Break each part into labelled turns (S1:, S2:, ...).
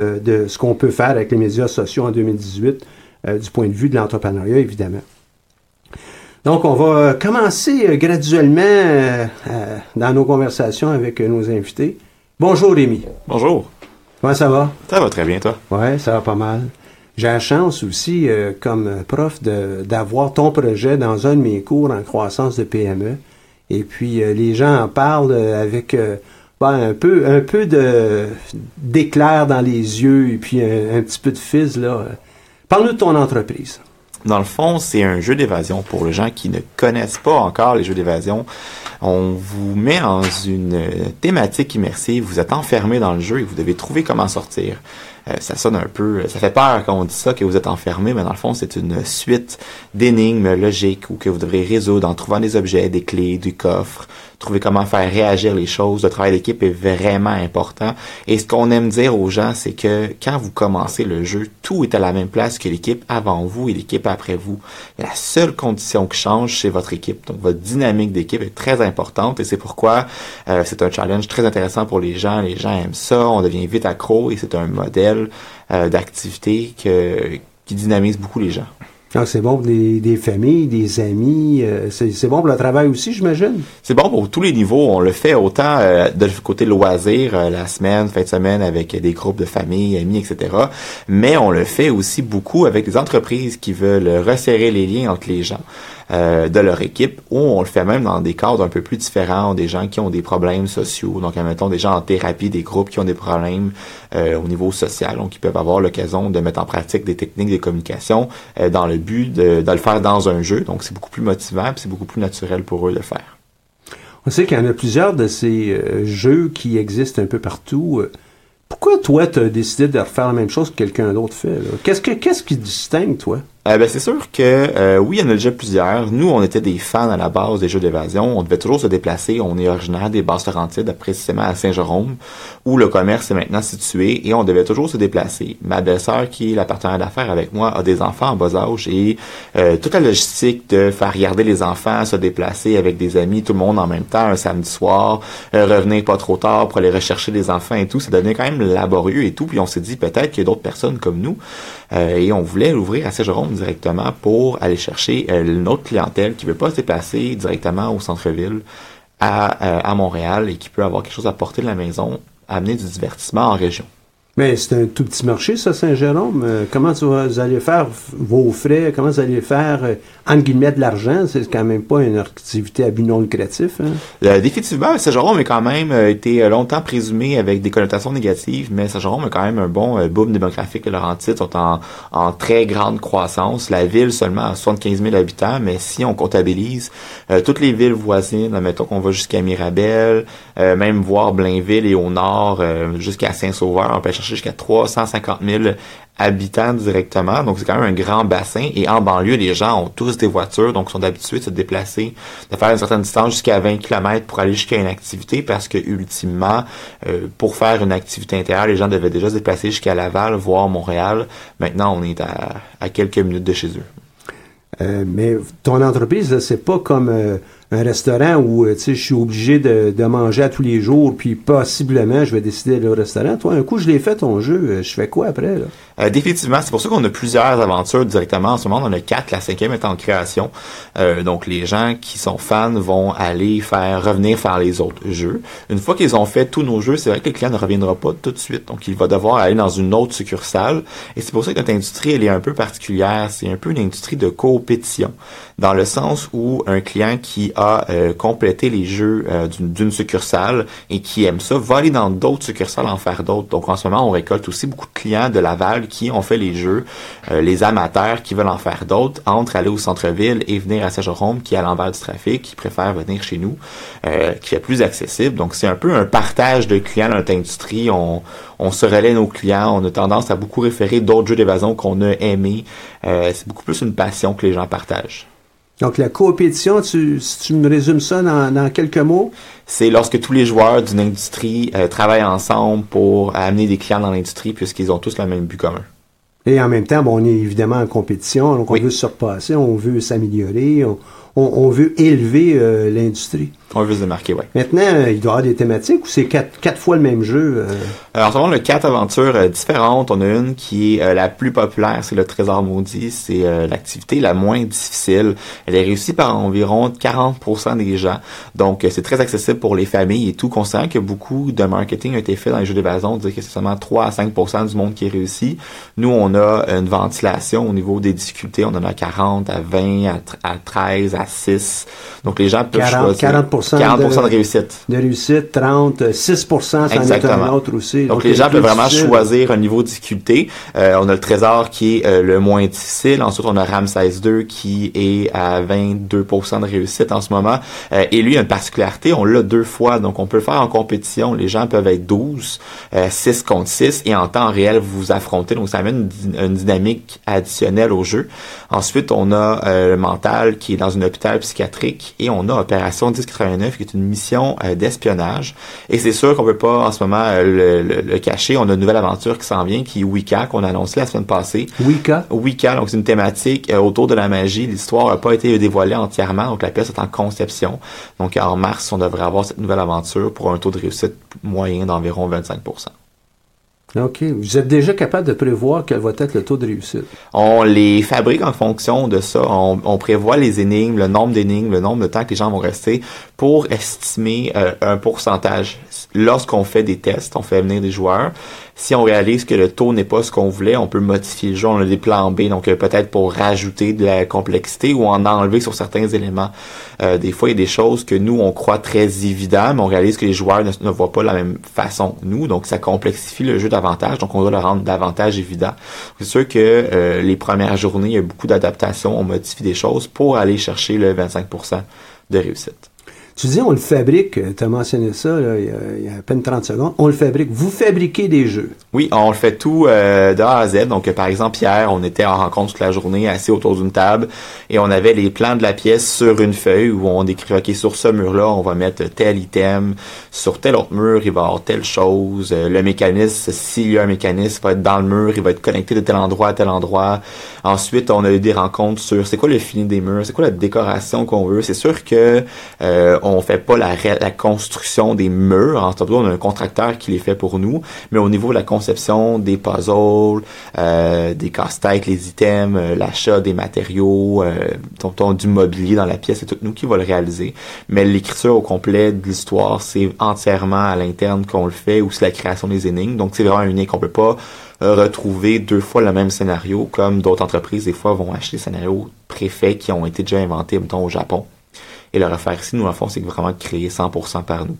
S1: de ce qu'on peut faire avec les médias sociaux en 2018 du point de vue de l'entrepreneuriat, évidemment. Donc, on va commencer graduellement dans nos conversations avec nos invités. Bonjour Rémi.
S2: Bonjour.
S1: Comment ça va?
S2: Ça va très bien, toi?
S1: Ouais, ça va pas mal. J'ai la chance aussi, euh, comme prof, d'avoir ton projet dans un de mes cours en croissance de PME. Et puis, euh, les gens en parlent euh, avec ben, un peu, un peu de d'éclair dans les yeux et puis un, petit peu de fizz. là. Parle-nous de ton entreprise.
S2: Dans le fond, c'est un jeu d'évasion pour les gens qui ne connaissent pas encore les jeux d'évasion. On vous met en une thématique immersive, vous êtes enfermé dans le jeu et vous devez trouver comment sortir. Euh, ça sonne un peu, ça fait peur quand on dit ça que vous êtes enfermé, mais dans le fond c'est une suite d'énigmes logiques ou que vous devrez résoudre en trouvant des objets, des clés, du coffre, trouver comment faire réagir les choses. Le travail d'équipe est vraiment important. Et ce qu'on aime dire aux gens, c'est que quand vous commencez le jeu, tout est à la même place que l'équipe avant vous et l'équipe après vous. La seule condition qui change, c'est votre équipe. Donc votre dynamique d'équipe est très importante et c'est pourquoi euh, c'est un challenge très intéressant pour les gens. Les gens aiment ça, on devient vite accro et c'est un modèle euh, d'activité qui dynamise beaucoup les gens.
S1: Ah, c'est bon pour des, familles, des amis. Euh, c'est bon pour le travail aussi, j'imagine.
S2: C'est bon pour tous les niveaux. On le fait autant euh, de côté loisir, euh, la semaine, fin de semaine, avec des groupes de famille, amis, etc. Mais on le fait aussi beaucoup avec des entreprises qui veulent resserrer les liens entre les gens. Euh, de leur équipe, ou on le fait même dans des cadres un peu plus différents, des gens qui ont des problèmes sociaux, donc admettons des gens en thérapie, des groupes qui ont des problèmes euh, au niveau social, donc ils peuvent avoir l'occasion de mettre en pratique des techniques de communication euh, dans le but de, le faire dans un jeu, donc c'est beaucoup plus motivant, c'est beaucoup plus naturel pour eux de le faire.
S1: On sait qu'il y en a plusieurs de ces jeux qui existent un peu partout. Pourquoi toi, tu as décidé de refaire la même chose que quelqu'un d'autre fait? Qu'est-ce, que, qu'est-ce qui distingue, toi?
S2: Euh, ben, c'est sûr que euh, oui, il y en a déjà plusieurs. Nous, on était des fans à la base des jeux d'évasion. On devait toujours se déplacer. On est originaire des basses Laurentides, précisément à Saint-Jérôme, où le commerce est maintenant situé, et on devait toujours se déplacer. Ma belle-sœur, qui est la partenaire d'affaires avec moi, a des enfants en bas âge et euh, toute la logistique de faire regarder les enfants, se déplacer avec des amis, tout le monde en même temps, un samedi soir, revenir pas trop tard pour aller rechercher les enfants et tout, ça devenait quand même laborieux et tout. Puis on s'est dit peut-être qu'il y a d'autres personnes comme nous, et on voulait l'ouvrir à Saint-Jérôme directement pour aller chercher euh, notre clientèle qui veut pas se déplacer directement au centre-ville à, euh, à Montréal et qui peut avoir quelque chose à porter de la maison, amener du divertissement en région.
S1: Mais c'est un tout petit marché, ça, Saint-Jérôme. Euh, comment vous allez faire vos frais? Comment vous allez faire, euh, entre guillemets, de l'argent? C'est quand même pas une activité à but non lucratif. Hein?
S2: Euh, définitivement, Saint-Jérôme a quand même été longtemps présumé avec des connotations négatives, mais Saint-Jérôme a quand même un bon boom démographique. Laurentides sont en, en très grande croissance. La ville seulement a 75 000 habitants, mais si on comptabilise toutes les villes voisines, mettons qu'on va jusqu'à Mirabel, même voir Blainville et au nord, jusqu'à Saint-Sauveur, on peut jusqu'à 350 000 habitants directement. Donc, c'est quand même un grand bassin. Et en banlieue, les gens ont tous des voitures, donc sont habitués de se déplacer, de faire une certaine distance jusqu'à 20 km pour aller jusqu'à une activité parce que, ultimement, euh, pour faire une activité intérieure, les gens devaient déjà se déplacer jusqu'à Laval, voire Montréal. Maintenant, on est à, quelques minutes de chez eux.
S1: Euh, mais ton entreprise, c'est pas comme euh, un restaurant où euh, je suis obligé de, de, manger à tous les jours, puis possiblement je vais décider au restaurant. Toi, un coup, je l'ai fait ton jeu, euh, je fais quoi après? Là?
S2: Euh, définitivement, c'est pour ça qu'on a plusieurs aventures directement. En ce moment, on en a quatre, la cinquième est en création. Euh, donc, les gens qui sont fans vont aller faire revenir faire les autres jeux. Une fois qu'ils ont fait tous nos jeux, c'est vrai que le client ne reviendra pas tout de suite. Donc, il va devoir aller dans une autre succursale. Et c'est pour ça que notre industrie, elle est un peu particulière. C'est un peu une industrie de compétition. Dans le sens où un client qui a euh, les jeux euh, d'une succursale et qui aime ça va aller dans d'autres succursales en faire d'autres. Donc, en ce moment, on récolte aussi beaucoup de clients de Laval qui ont fait les jeux, euh, les amateurs qui veulent en faire d'autres, entre aller au centre-ville et venir à Saint-Jérôme, qui est à l'envers du trafic, qui préfèrent venir chez nous, qui est plus accessible. Donc, c'est un peu un partage de clients dans notre industrie. On, on se relaie nos clients. On a tendance à beaucoup référer d'autres jeux d'évasion qu'on a aimés. C'est beaucoup plus une passion que les gens partagent.
S1: Donc la coopétition, tu, si tu me résumes ça dans, quelques mots?
S2: C'est lorsque tous les joueurs d'une industrie euh, travaillent ensemble pour amener des clients dans l'industrie puisqu'ils ont tous le même but commun.
S1: Et en même temps, bon, on est évidemment en compétition, donc on veut se surpasser, on veut s'améliorer, on, veut élever euh, l'industrie.
S2: On veut se démarquer, oui.
S1: Maintenant, euh, il doit y avoir des thématiques ou c'est quatre, quatre fois le même jeu? Euh?
S2: Alors, en ce moment, le quatre aventures différentes. On a une qui est la plus populaire, c'est le Trésor maudit. C'est l'activité la moins difficile. Elle est réussie par environ 40% des gens. Donc, c'est très accessible pour les familles et tout. Considérant que beaucoup de marketing a été fait dans les jeux d'évasion, on dit que c'est seulement 3 à 5% du monde qui réussit. Nous, on a une ventilation au niveau des difficultés. On en a 40, à 20, à, 13, à 6. Donc, les gens peuvent
S1: 40,
S2: choisir.
S1: 40%,
S2: 40 de, réussite.
S1: De réussite, 30, 6 c'en est un autre aussi.
S2: Donc, les gens peuvent vraiment choisir un niveau de difficulté. Euh, on a le trésor qui est euh, le moins difficile. Ensuite, on a Ramsès 2 qui est à 22% de réussite en ce moment. Euh, et lui, a une particularité, on l'a deux fois. Donc, on peut le faire en compétition. Les gens peuvent être 12, 6 contre 6. Et en temps réel, vous vous affrontez. Donc, ça amène une, une dynamique additionnelle au jeu. Ensuite, on a le mental qui est dans un hôpital psychiatrique. Et on a Opération 1089 qui est une mission d'espionnage. Et c'est sûr qu'on peut pas en ce moment le, le, cacher. On a une nouvelle aventure qui s'en vient, qui est Wicca, qu'on a annoncé la semaine passée.
S1: Wicca?
S2: Wicca, donc c'est une thématique autour de la magie. L'histoire n'a pas été dévoilée entièrement, donc la pièce est en conception. Donc en mars, on devrait avoir cette nouvelle aventure pour un taux de réussite moyen d'environ 25
S1: OK. Vous êtes déjà capable de prévoir quel va être le taux de réussite?
S2: On les fabrique en fonction de ça. On, prévoit les énigmes, le nombre d'énigmes, le nombre de temps que les gens vont rester pour estimer euh, un pourcentage. Lorsqu'on fait des tests, on fait venir des joueurs si on réalise que le taux n'est pas ce qu'on voulait, on peut modifier le jeu, on a des plans B, donc euh, peut-être pour rajouter de la complexité ou en enlever sur certains éléments. Euh, des fois, il y a des choses que nous, on croit très évidentes, mais on réalise que les joueurs ne, voient pas la même façon nous, donc ça complexifie le jeu davantage, donc on doit le rendre davantage évident. C'est sûr que euh, les premières journées, il y a beaucoup d'adaptations, on modifie des choses pour aller chercher le 25% de réussite.
S1: Tu dis, on le fabrique, tu as mentionné ça il, y a, à peine 30 secondes, on le fabrique. Vous fabriquez des jeux.
S2: Oui, on le fait tout euh, de A à Z. Donc, par exemple, hier, on était en rencontre toute la journée, assis autour d'une table, et on avait les plans de la pièce sur une feuille où on décrit, OK, sur ce mur-là, on va mettre tel item, sur tel autre mur, il va y avoir telle chose, euh, le mécanisme, s'il y a un mécanisme, il va être dans le mur, il va être connecté de tel endroit à tel endroit. Ensuite, on a eu des rencontres sur c'est quoi le fini des murs, c'est quoi la décoration qu'on veut. C'est sûr que euh, on fait pas la, construction des murs. En cas, on a un contracteur qui les fait pour nous, mais au niveau de la conception des puzzles, euh, des casse-têtes, les items, euh, l'achat des matériaux, euh, du mobilier dans la pièce, c'est tout nous qui va le réaliser. Mais l'écriture au complet de l'histoire, c'est entièrement à l'interne qu'on le fait, ou c'est la création des énigmes. Donc c'est vraiment unique. On peut pas euh, retrouver deux fois le même scénario, comme d'autres entreprises, des fois, vont acheter des scénarios préfaits qui ont été déjà inventés, mettons, au Japon. Et le refaire ici, nous, en fond, c'est vraiment créer 100% par nous.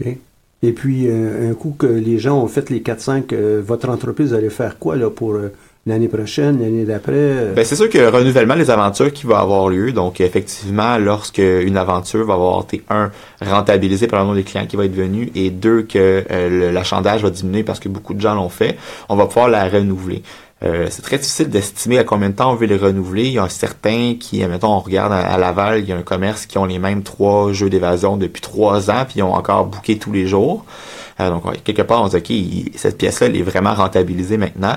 S1: OK. Et puis, euh, un coup que les gens ont fait les 4-5, euh, votre entreprise allait faire quoi là pour l'année prochaine, l'année d'après? Euh,
S2: ben, c'est sûr que le renouvellement des aventures qui va avoir lieu. Donc, effectivement, lorsque une aventure va avoir été, un, rentabilisée par le nombre de clients qui va être venu, et deux, que euh, l'achandage va diminuer parce que beaucoup de gens l'ont fait, on va pouvoir la renouveler. Euh, c'est très difficile d'estimer à combien de temps on veut les renouveler. Il y a certains qui, mettons, on regarde à, Laval, il y a un commerce qui ont les mêmes trois jeux d'évasion depuis trois ans, puis ils ont encore booké tous les jours. donc, quelque part, on se dit, OK, cette pièce-là, elle est vraiment rentabilisée maintenant.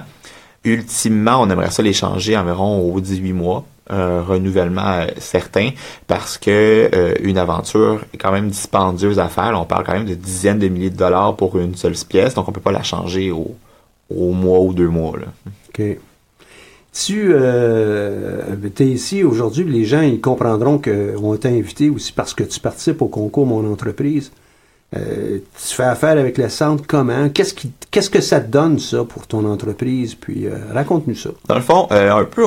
S2: Ultimement, on aimerait ça les changer environ aux 18 mois. Un renouvellement euh, certain parce que euh, une aventure est quand même dispendieuse à faire. on parle quand même de dizaines de milliers de dollars pour une seule pièce, donc on peut pas la changer au, au mois ou deux mois. Là.
S1: OK. Tu euh, es ici aujourd'hui, les gens ils comprendront qu'on t'a invité aussi parce que tu participes au concours Mon entreprise. Euh, tu fais affaire avec le centre comment? Qu'est-ce, qui, qu'est-ce que ça te donne, ça, pour ton entreprise? Puis euh, raconte-nous ça.
S2: Dans le fond, un peu,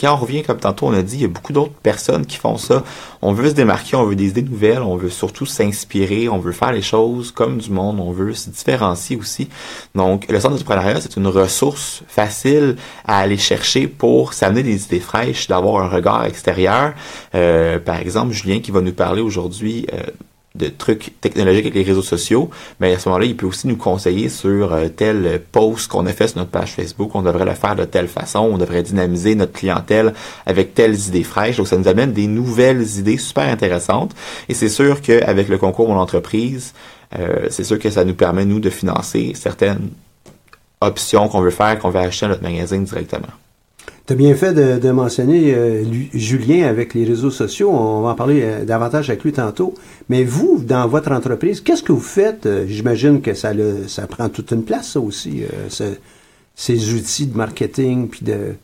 S2: quand on revient, comme tantôt on a dit, il y a beaucoup d'autres personnes qui font ça. On veut se démarquer, on veut des idées nouvelles, on veut surtout s'inspirer, on veut faire les choses comme du monde, on veut se différencier aussi. Donc, le centre d'entrepreneuriat, c'est une ressource facile à aller chercher pour s'amener des idées fraîches, d'avoir un regard extérieur. par exemple, Julien qui va nous parler aujourd'hui de trucs technologiques avec les réseaux sociaux, mais à ce moment-là, il peut aussi nous conseiller sur euh, tel post qu'on a fait sur notre page Facebook, on devrait le faire de telle façon, on devrait dynamiser notre clientèle avec telles idées fraîches. Donc, ça nous amène des nouvelles idées super intéressantes. Et c'est sûr qu'avec le concours Mon entreprise, euh, c'est sûr que ça nous permet, nous, de financer certaines options qu'on veut faire, qu'on veut acheter à notre magazine directement.
S1: Tu as bien fait de, mentionner euh, Julien avec les réseaux sociaux. On va en parler euh, davantage avec lui tantôt. Mais vous, dans votre entreprise, qu'est-ce que vous faites? Euh, j'imagine que ça, le, ça prend toute une place, ça aussi, ces outils de marketing puis de,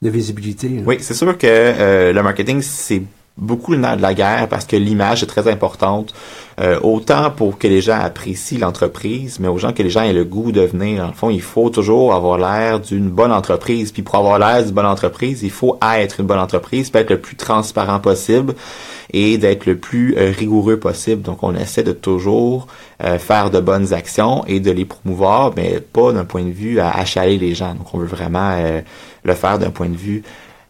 S1: de visibilité.
S2: Oui, c'est sûr que le marketing, c'est beaucoup le nerf de la guerre parce que l'image est très importante, euh, autant pour que les gens apprécient l'entreprise, mais aux gens que les gens aient le goût de venir. En fond, il faut toujours avoir l'air d'une bonne entreprise. Puis pour avoir l'air d'une bonne entreprise, il faut être une bonne entreprise, peut être le plus transparent possible et d'être le plus euh, rigoureux possible. Donc on essaie de toujours euh, faire de bonnes actions et de les promouvoir, mais pas d'un point de vue à achaler les gens. Donc on veut vraiment le faire d'un point de vue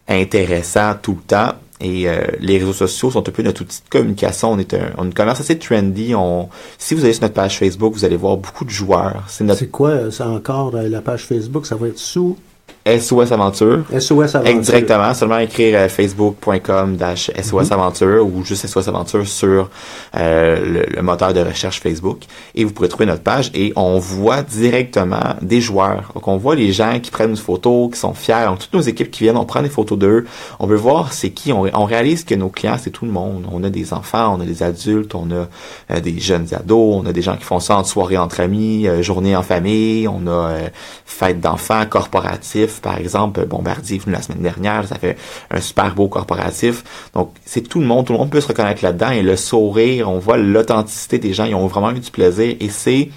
S2: intéressant tout le temps et euh, les réseaux sociaux sont un peu notre outil de communication. On est un, on commerce assez trendy. On, si vous allez sur notre page Facebook, vous allez voir beaucoup de joueurs.
S1: C'est notre... quoi, ça encore la page Facebook? Ça va être sous
S2: SOS Aventure.
S1: SOS Aventure.
S2: Directement, seulement écrire euh, facebook.com SOS mhm. Aventure ou juste SOS Aventure sur euh, le, moteur de recherche Facebook et vous pourrez trouver notre page et on voit directement des joueurs. Donc on voit les gens qui prennent une photo, qui sont fiers, on, toutes nos équipes qui viennent, on prend des photos d'eux, on veut voir c'est qui, on, on, réalise que nos clients c'est tout le monde. On a des enfants, on a des adultes, on a euh, des jeunes ados, on a des gens qui font ça en soirée entre amis, journée en famille, on a fête d'enfants, corporatif, par exemple, Bombardier venu la semaine dernière, ça fait un super beau corporatif. Donc, c'est tout le monde, tout le monde peut se reconnaître là-dedans et le sourire, on voit l'authenticité des gens, ils ont vraiment eu du plaisir et c'est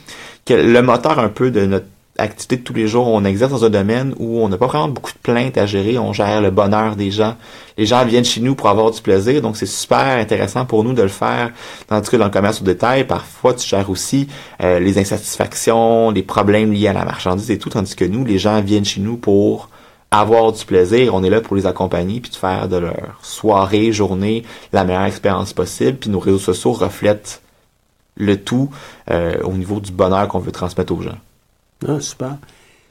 S2: le moteur un peu de notre activité de tous les jours, on exerce dans un domaine où on n'a pas vraiment beaucoup de plaintes à gérer, on gère le bonheur des gens. Les gens viennent chez nous pour avoir du plaisir, donc c'est super intéressant pour nous de le faire. Tandis que dans le commerce au détail, parfois tu gères aussi euh, les insatisfactions, les problèmes liés à la marchandise et tout, tandis que nous, les gens viennent chez nous pour avoir du plaisir, on est là pour les accompagner puis de faire de leur soirée, journée la meilleure expérience possible. Puis nos réseaux sociaux reflètent le tout euh, au niveau du bonheur qu'on veut transmettre aux gens.
S1: Ah, super.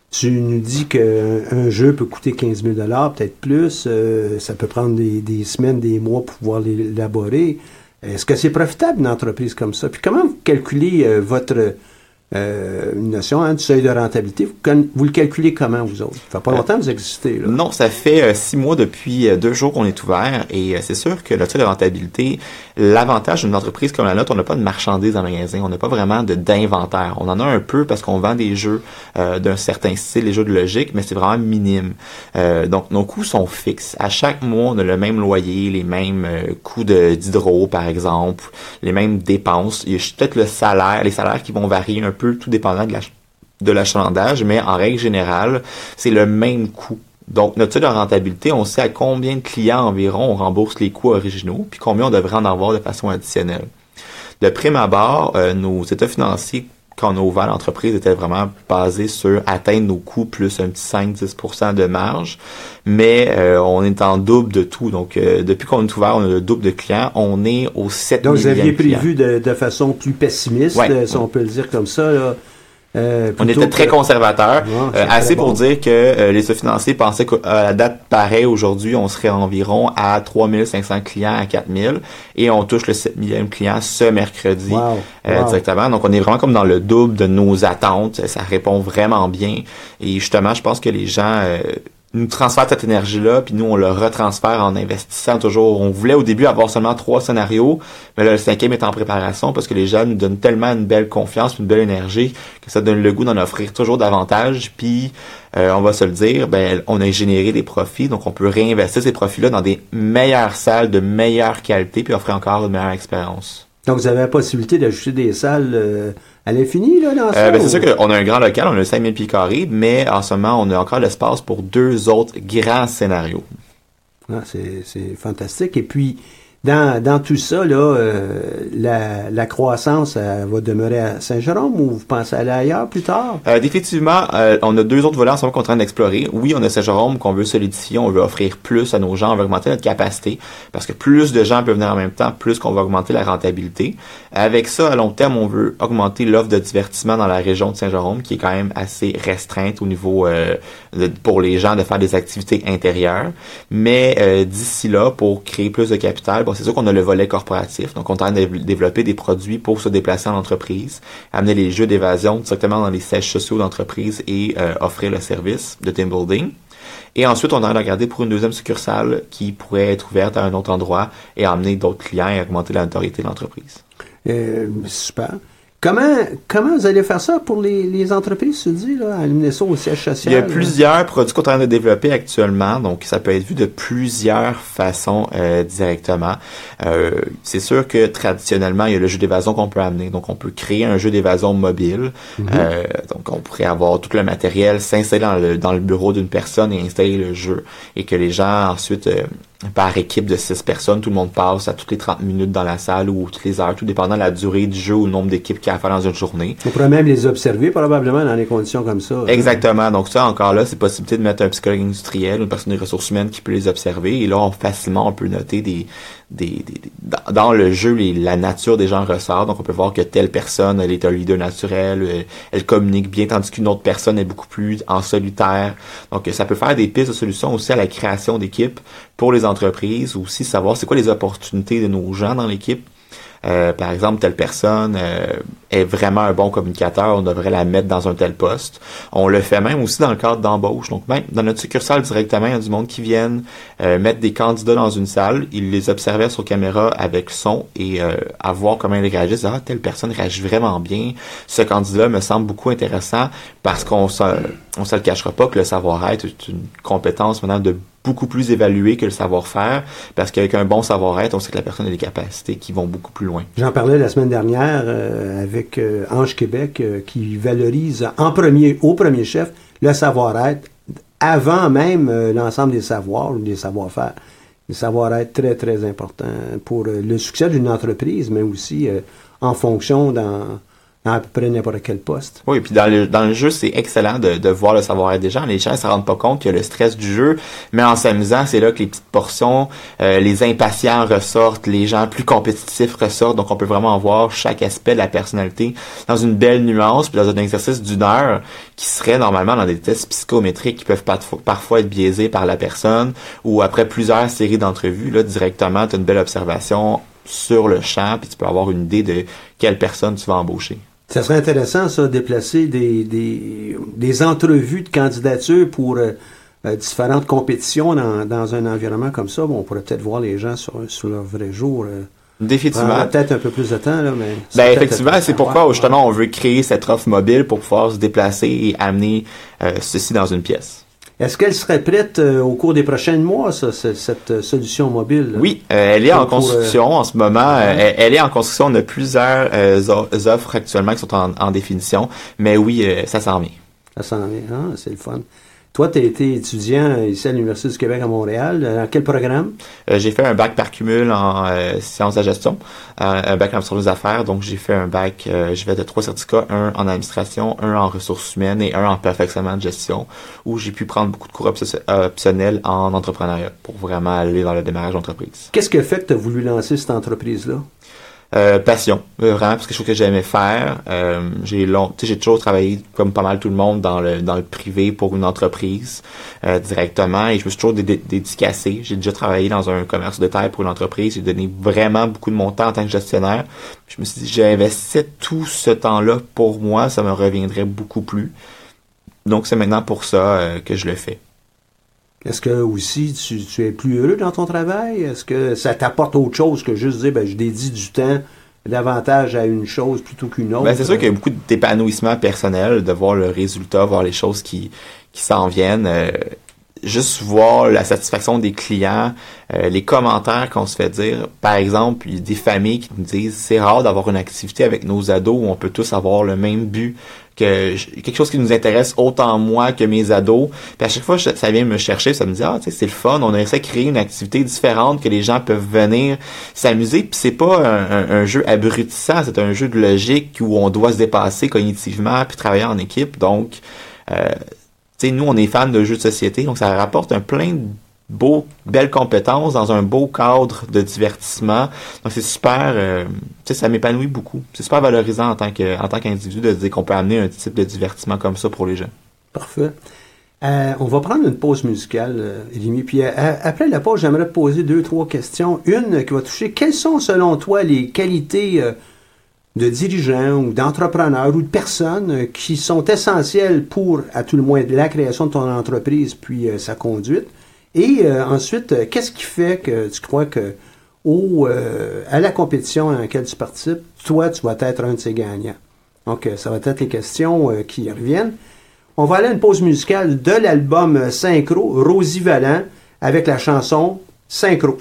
S1: Tu nous dis qu'un jeu peut coûter 15 000 peut-être plus. Euh, ça peut prendre des, semaines, des mois pour pouvoir l'élaborer. Est-ce que c'est profitable une entreprise comme ça? Puis comment vous calculez euh, votre euh, une notion hein, du seuil de rentabilité. Vous, vous, le calculez comment, vous autres? Ça fait pas longtemps que vous existez. Là.
S2: Non, ça fait euh, six mois depuis euh, deux jours qu'on est ouvert et c'est sûr que le seuil de rentabilité, l'avantage d'une entreprise comme la nôtre, on n'a pas de marchandises en magasin, on n'a pas vraiment d'inventaire. On en a un peu parce qu'on vend des jeux d'un certain style, les jeux de logique, mais c'est vraiment minime. donc, nos coûts sont fixes. À chaque mois, on a le même loyer, les mêmes coûts d'hydro, par exemple, les mêmes dépenses. Il y a peut-être le salaire, les salaires qui vont varier un peu tout dépendant de l'achalandage, mais en règle générale, c'est le même coût. Donc, notre seuil de rentabilité, on sait à combien de clients environ on rembourse les coûts originaux, puis combien on devrait en avoir de façon additionnelle. De prime abord, euh, nos états financiers quand on a ouvert l'entreprise était vraiment basé sur atteindre nos coûts plus un petit 5-10% de marge. Mais euh, on est en double de tout. Donc, euh, depuis qu'on est ouvert, on a le double de clients. On est au 7
S1: Donc, vous aviez prévu de, de, façon plus pessimiste, si on peut le dire comme ça, là,
S2: euh, on était très conservateur, euh, assez pour dire que euh, les financiers pensaient qu'à la date pareille aujourd'hui, on serait environ à 3500 clients à 4000 et on touche le 7 millième client ce mercredi directement. Donc on est vraiment comme dans le double de nos attentes. Ça répond vraiment bien. Et justement, je pense que les gens nous transfère cette énergie-là, puis nous, on le retransfère en investissant toujours. On voulait au début avoir seulement trois scénarios, mais là, le cinquième est en préparation parce que les jeunes nous donnent tellement une belle confiance, une belle énergie, que ça donne le goût d'en offrir toujours davantage. Puis, euh, on va se le dire, ben, on a généré des profits, donc on peut réinvestir ces profits-là dans des meilleures salles de meilleure qualité, puis offrir encore une meilleure expérience.
S1: Donc, vous avez la possibilité d'ajouter des salles... Euh, est finie, là, dans
S2: euh, ben, c'est sûr qu'on a un grand local, on a 5000 pieds carrés, mais en ce moment, on a encore l'espace pour deux autres grands scénarios.
S1: Ah, c'est fantastique. Et puis, dans, dans tout ça, là, euh, la, la, croissance va demeurer à Saint-Jérôme ou vous pensez aller ailleurs plus tard?
S2: Euh, définitivement, euh, on a deux autres volants qu'on est en train d'explorer. Oui, on a Saint-Jérôme qu'on veut solidifier, on veut offrir plus à nos gens, on veut augmenter notre capacité parce que plus de gens peuvent venir en même temps, plus qu'on va augmenter la rentabilité. Avec ça, à long terme, on veut augmenter l'offre de divertissement dans la région de Saint-Jérôme qui est quand même assez restreinte au niveau euh, pour les gens de faire des activités intérieures. Mais d'ici là, pour créer plus de capital, c'est sûr qu'on a le volet corporatif. Donc, on train de développer des produits pour se déplacer en entreprise, amener les jeux d'évasion directement dans les sièges sociaux d'entreprise et euh, offrir le service de team building. Et ensuite, on a regardé pour une deuxième succursale qui pourrait être ouverte à un autre endroit et amener d'autres clients et augmenter la notoriété de l'entreprise.
S1: Euh, super. Comment, comment vous allez faire ça pour les, les entreprises, tu dis, là, à au siège social?
S2: Il y a plusieurs produits qu'on est en train de développer actuellement, donc ça peut être vu de plusieurs façons euh, directement. Euh, c'est sûr que traditionnellement, il y a le jeu d'évasion qu'on peut amener. Donc, on peut créer un jeu d'évasion mobile. Mhm. euh, donc, on pourrait avoir tout le matériel, s'installer dans le, dans le bureau d'une personne et installer le jeu. Et que les gens ensuite euh, par équipe de six personnes, tout le monde passe à toutes les 30 minutes dans la salle ou toutes les heures, tout dépendant de la durée du jeu ou le nombre d'équipes qu'il y a à faire dans une journée.
S1: On pourrait même les observer probablement dans des conditions comme ça. Hein.
S2: Exactement. Donc ça, encore là, c'est possibilité de mettre un psychologue industriel, une personne des ressources humaines qui peut les observer. Et là, on, facilement, on peut noter des, des, dans le jeu, la nature des gens ressort. Donc, on peut voir que telle personne, elle est un leader naturel, elle, euh, elle communique bien, tandis qu'une autre personne est beaucoup plus en solitaire. Donc, ça peut faire des pistes de solutions aussi à la création d'équipes pour les entreprises, aussi savoir c'est quoi les opportunités de nos gens dans l'équipe euh, par exemple, telle personne euh, est vraiment un bon communicateur, on devrait la mettre dans un tel poste. On le fait même aussi dans le cadre d'embauche. Donc même dans notre succursale directement, il y a du monde qui viennent euh, mettre des candidats dans une salle, ils les observaient sur caméra avec son et à voir comment ils réagissent. Ah, telle personne réagit vraiment bien. Ce candidat me semble beaucoup intéressant parce qu'on se, on se le cachera pas que le savoir-être est une compétence maintenant de beaucoup plus évalué que le savoir-faire, parce qu'avec un bon savoir-être, on sait que la personne a des capacités qui vont beaucoup plus loin.
S1: J'en parlais la semaine dernière euh, avec euh, Ange Québec, euh, qui valorise en premier, au premier chef, le savoir-être avant même l'ensemble des savoirs ou des savoir-faire. Le savoir-être très, très important pour le succès d'une entreprise, mais aussi en fonction dans à peu près n'importe quel poste.
S2: Oui, puis dans le, jeu, c'est excellent de, voir le savoir-être des gens. Les gens ne se rendent pas compte que le stress du jeu, mais en s'amusant, c'est là que les petites portions, euh, les impatients ressortent, les gens plus compétitifs ressortent. Donc, on peut vraiment voir chaque aspect de la personnalité dans une belle nuance, puis dans un exercice d'une heure qui serait normalement dans des tests psychométriques qui peuvent parfois être biaisés par la personne, ou après plusieurs séries d'entrevues, là, directement, tu as une belle observation sur le champ, puis tu peux avoir une idée de quelle personne tu vas embaucher.
S1: Ça serait intéressant, ça, de déplacer des, des, des entrevues de candidature pour euh, euh, différentes compétitions dans, dans, un environnement comme ça. Bon, on pourrait peut-être voir les gens sur, sur leur vrai jour. Euh,
S2: Définitivement.
S1: Peut-être un peu plus de temps, là, mais.
S2: Ben, effectivement, c'est pourquoi, justement, on veut créer cette offre mobile pour pouvoir se déplacer et amener ceci dans une pièce.
S1: Est-ce qu'elle serait prête euh, au cours des prochains mois, ça, cette euh, solution mobile?
S2: Oui, euh, elle est en construction en ce moment. Elle, est en construction. On a plusieurs offres actuellement qui sont en, définition. Mais oui, ça s'en vient.
S1: Ça s'en vient. Ah, c'est le fun. Toi, tu as été étudiant ici à l'Université du Québec à Montréal. Dans quel programme?
S2: Euh, j'ai fait un bac par cumul en euh, sciences de la gestion, euh, un bac en sur les affaires. Donc, j'ai fait un bac, je vais de trois certificats, un en administration, un en ressources humaines et un en perfectionnement de gestion, où j'ai pu prendre beaucoup de cours optionnels en entrepreneuriat pour vraiment aller dans le démarrage d'entreprise.
S1: Qu'est-ce que fait que tu as voulu lancer cette entreprise-là?
S2: Euh, passion, euh, vraiment, parce que je trouve que j'aimais faire. Euh, j'ai long, j'ai toujours travaillé comme pas mal tout le monde dans le dans le privé pour une entreprise euh, directement et je me suis toujours dédicacé. J'ai déjà travaillé dans un commerce de taille pour une entreprise. J'ai donné vraiment beaucoup de mon temps en tant que gestionnaire. Je me suis dit, j'investissais tout ce temps-là pour moi, ça me reviendrait beaucoup plus. Donc c'est maintenant pour ça que je le fais.
S1: Est-ce que aussi tu, es plus heureux dans ton travail? Est-ce que ça t'apporte autre chose que juste dire ben, je dédie du temps davantage à une chose plutôt qu'une autre?
S2: Ben, c'est sûr qu'il y a beaucoup d'épanouissement personnel, de voir le résultat, voir les choses qui, qui s'en viennent. Euh, juste voir la satisfaction des clients, euh, les commentaires qu'on se fait dire. Par exemple, il y a des familles qui nous disent c'est rare d'avoir une activité avec nos ados où on peut tous avoir le même but que quelque chose qui nous intéresse autant moi que mes ados. Puis à chaque fois, ça vient me chercher, ça me dit ah, tu sais, c'est le fun. On a essayé de créer une activité différente que les gens peuvent venir s'amuser. Puis c'est pas un, jeu abrutissant, c'est un jeu de logique où on doit se dépasser cognitivement puis travailler en équipe. Donc, euh, tu sais, nous, on est fans de jeux de société, donc ça rapporte un plein de beaux, belles compétences dans un beau cadre de divertissement. Donc c'est super, euh, tu sais, ça m'épanouit beaucoup. C'est super valorisant en tant que, en tant qu'individu de dire qu'on peut amener un type de divertissement comme ça pour les gens.
S1: Parfait. Euh, on va prendre une pause musicale, euh, Puis euh, après la pause, j'aimerais te poser deux, trois questions. Une qui va toucher. Quelles sont, selon toi, les qualités
S3: de dirigeants ou d'entrepreneurs ou de personnes qui sont essentielles pour, à tout le moins, la création de ton entreprise puis sa conduite? Et euh, ensuite, qu'est-ce qui fait que tu crois que au, à la compétition à laquelle tu participes, toi, tu vas être un de ces gagnants? Donc, ça va être les questions qui reviennent. On va aller à une pause musicale de l'album Synchro, Rosie Vallant, avec la chanson Synchro.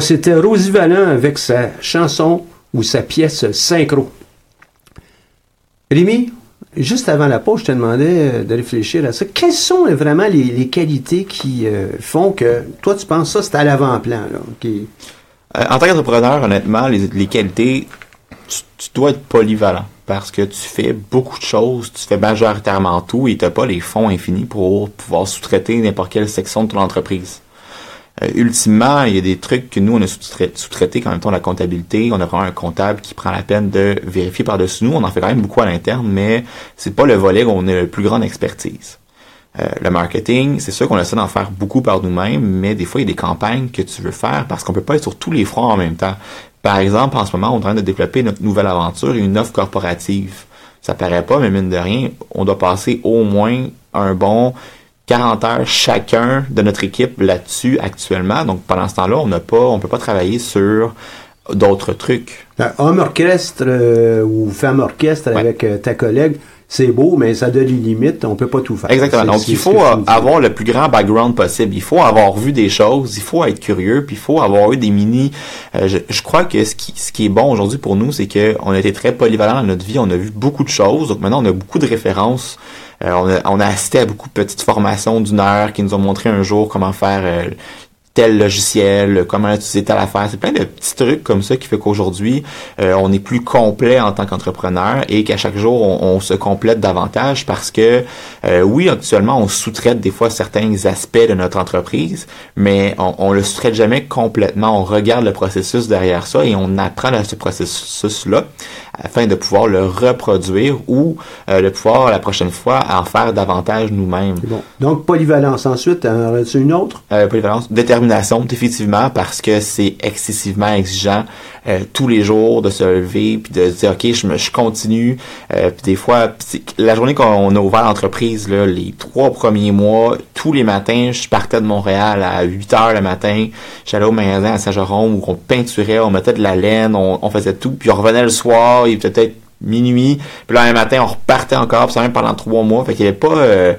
S3: C'était Rosie Vallant avec sa chanson ou sa pièce synchro. Rémi, juste avant la pause, je te demandais euh, de réfléchir à ça. Quelles sont vraiment les, qualités qui euh, font que toi, tu penses ça, c'est à l'avant-plan?
S2: Euh, en tant qu'entrepreneur, honnêtement, les, qualités, tu, dois être polyvalent parce que tu fais beaucoup de choses, tu fais majoritairement tout et tu n'as pas les fonds infinis pour pouvoir sous-traiter n'importe quelle section de ton entreprise. Euh, ultimement, il y a des trucs que nous, on a sous-traités quand même temps la comptabilité. On a vraiment un comptable qui prend la peine de vérifier par-dessus nous. On en fait quand même beaucoup à l'interne, mais c'est pas le volet où on a le plus grande expertise. Euh, le marketing, c'est sûr qu'on essaie d'en faire beaucoup par nous-mêmes, mais des fois, il y a des campagnes que tu veux faire parce qu'on peut pas être sur tous les fronts en même temps. Par exemple, en ce moment, on est en train de développer notre nouvelle aventure une offre corporative. Ça paraît pas, mais mine de rien, on doit passer au moins un bon 40 heures chacun de notre équipe là-dessus actuellement. Donc pendant ce temps-là, on n'a pas, on peut pas travailler sur d'autres trucs.
S3: homme orchestre euh, ou femme orchestre avec euh, ta collègue,
S1: c'est beau, mais ça donne des limites. On peut pas tout faire.
S2: Exactement. Donc, il faut avoir le plus grand background possible. Il faut avoir vu des choses. Il faut être curieux. Puis, il faut avoir eu des mini. Euh, je, crois que ce qui, ce qui est bon aujourd'hui pour nous, c'est que on a été très polyvalent dans notre vie. On a vu beaucoup de choses. Donc, maintenant, on a beaucoup de références. Euh, on, a, assisté à beaucoup de petites formations d'une heure qui nous ont montré un jour comment faire euh, tel logiciel, comment utiliser telle affaire. C'est plein de petits trucs comme ça qui fait qu'aujourd'hui, euh, on est plus complet en tant qu'entrepreneur et qu'à chaque jour, on, se complète davantage parce que, oui, actuellement, on sous-traite des fois certains aspects de notre entreprise, mais on, on le sous-traite jamais complètement. On regarde le processus derrière ça et on apprend à ce processus-là afin de pouvoir le reproduire ou euh, de pouvoir la prochaine fois en faire davantage nous-mêmes.
S1: Bon. Donc, polyvalence. Ensuite, en une autre?
S2: Euh, polyvalence. Détermination, définitivement, parce que c'est excessivement exigeant euh, tous les jours de se lever puis de se dire, OK, je, me, je continue. Euh, puis des fois, la journée qu'on a ouvert l'entreprise, là, les trois premiers mois, tous les matins, je partais de Montréal à 8 heures le matin. J'allais au magasin à Saint-Jérôme où on peinturait, on mettait de la laine, on, faisait tout. Puis on revenait le soir, il peut-être minuit. Puis là, un matin, on repartait encore. Puis ça même pendant trois mois. Fait qu'il avait pas... Euh,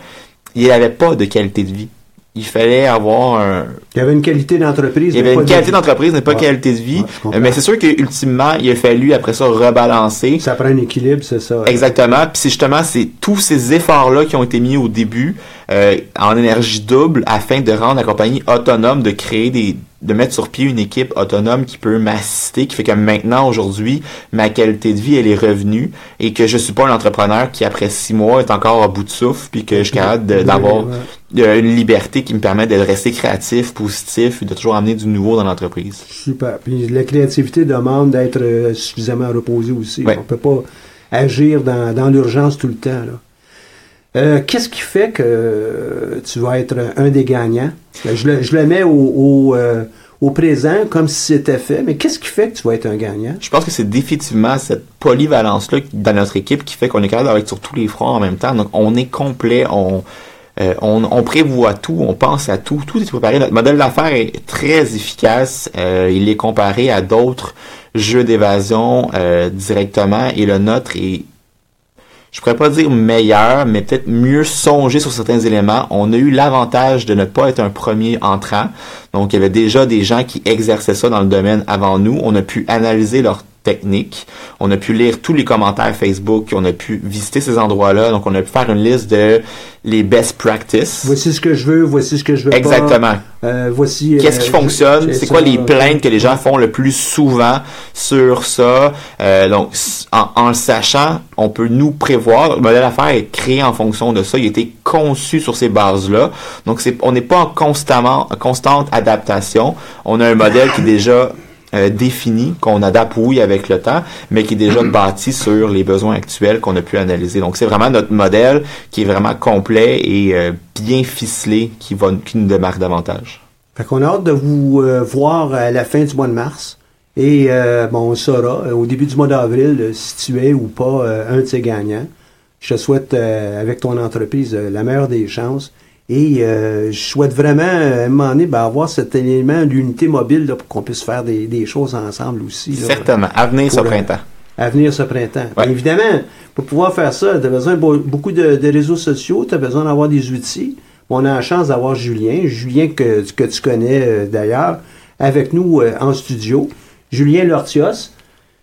S2: il n'y avait pas de qualité de vie il fallait avoir un...
S1: Il y avait une qualité d'entreprise.
S2: Il y avait une qualité d'entreprise, mais pas qualité de vie. mais c'est sûr qu'ultimement, il a fallu après ça rebalancer.
S1: Ça prend un équilibre, c'est ça.
S2: Exactement. Puis c'est justement c'est tous ces efforts-là qui ont été mis au début euh, en énergie double afin de rendre la compagnie autonome, de créer des de mettre sur pied une équipe autonome qui peut m'assister, qui fait que maintenant, aujourd'hui, ma qualité de vie, elle est revenue et que je suis pas un entrepreneur qui, après six mois, est encore à bout de souffle puis que je suis capable d'avoir une liberté qui me permet de rester créatif, positif et de toujours amener du nouveau dans l'entreprise.
S1: Super. Puis la créativité demande d'être euh, suffisamment reposé aussi. On peut pas agir dans, dans l'urgence tout le temps, là. Euh, qu'est-ce qui fait que tu vas être un des gagnants? Je le, je le mets au, euh, au, présent comme si c'était fait, mais qu'est-ce qui fait que tu vas être un gagnant?
S2: Je pense que c'est définitivement cette polyvalence-là dans notre équipe qui fait qu'on est capable d'être sur tous les fronts en même temps. Donc, on est complet, on, euh, on, on, prévoit tout, on pense à tout, tout est préparé. Notre modèle d'affaires est très efficace. il est comparé à d'autres jeux d'évasion directement et le nôtre est je pourrais pas dire meilleur, mais peut-être mieux songer sur certains éléments. On a eu l'avantage de ne pas être un premier entrant. Donc, il y avait déjà des gens qui exerçaient ça dans le domaine avant nous. On a pu analyser leur technique. On a pu lire tous les commentaires Facebook, on a pu visiter ces endroits-là, donc on a pu faire une liste de les best practices.
S1: Voici ce que je veux, voici ce que je veux
S2: Exactement.
S1: Euh, voici.
S2: Qu'est-ce qui euh, fonctionne? C'est quoi les plaintes que les gens font le plus souvent sur ça? Euh, Donc, en, le sachant, on peut nous prévoir. Le modèle d'affaires est créé en fonction de ça. Il a été conçu sur ces bases-là. Donc, c'est, on n'est pas en constamment, en constante adaptation. On a un modèle qui est déjà euh, défini qu'on adapte oui avec le temps, mais qui est déjà bâti sur les besoins actuels qu'on a pu analyser. Donc c'est vraiment notre modèle qui est vraiment complet et euh, bien ficelé qui va qui nous démarque davantage.
S1: Fait qu'on a hâte de vous euh, voir à la fin du mois de mars. Et bon, on saura au début du mois d'avril si tu es ou pas un de ces gagnants. Je te souhaite avec ton entreprise la meilleure des chances. Et euh, je souhaite vraiment, à un moment donné, ben, avoir cet élément d'unité mobile là, pour qu'on puisse faire des, des, choses ensemble aussi.
S2: Là, Certainement. À venir ce printemps.
S1: À venir ce printemps. évidemment, pour pouvoir faire ça, tu as besoin de beaucoup de, de réseaux sociaux, tu as besoin d'avoir des outils. On a la chance d'avoir Julien, Julien que, que tu connais euh, d'ailleurs, avec nous euh, en studio. Julien Lortios.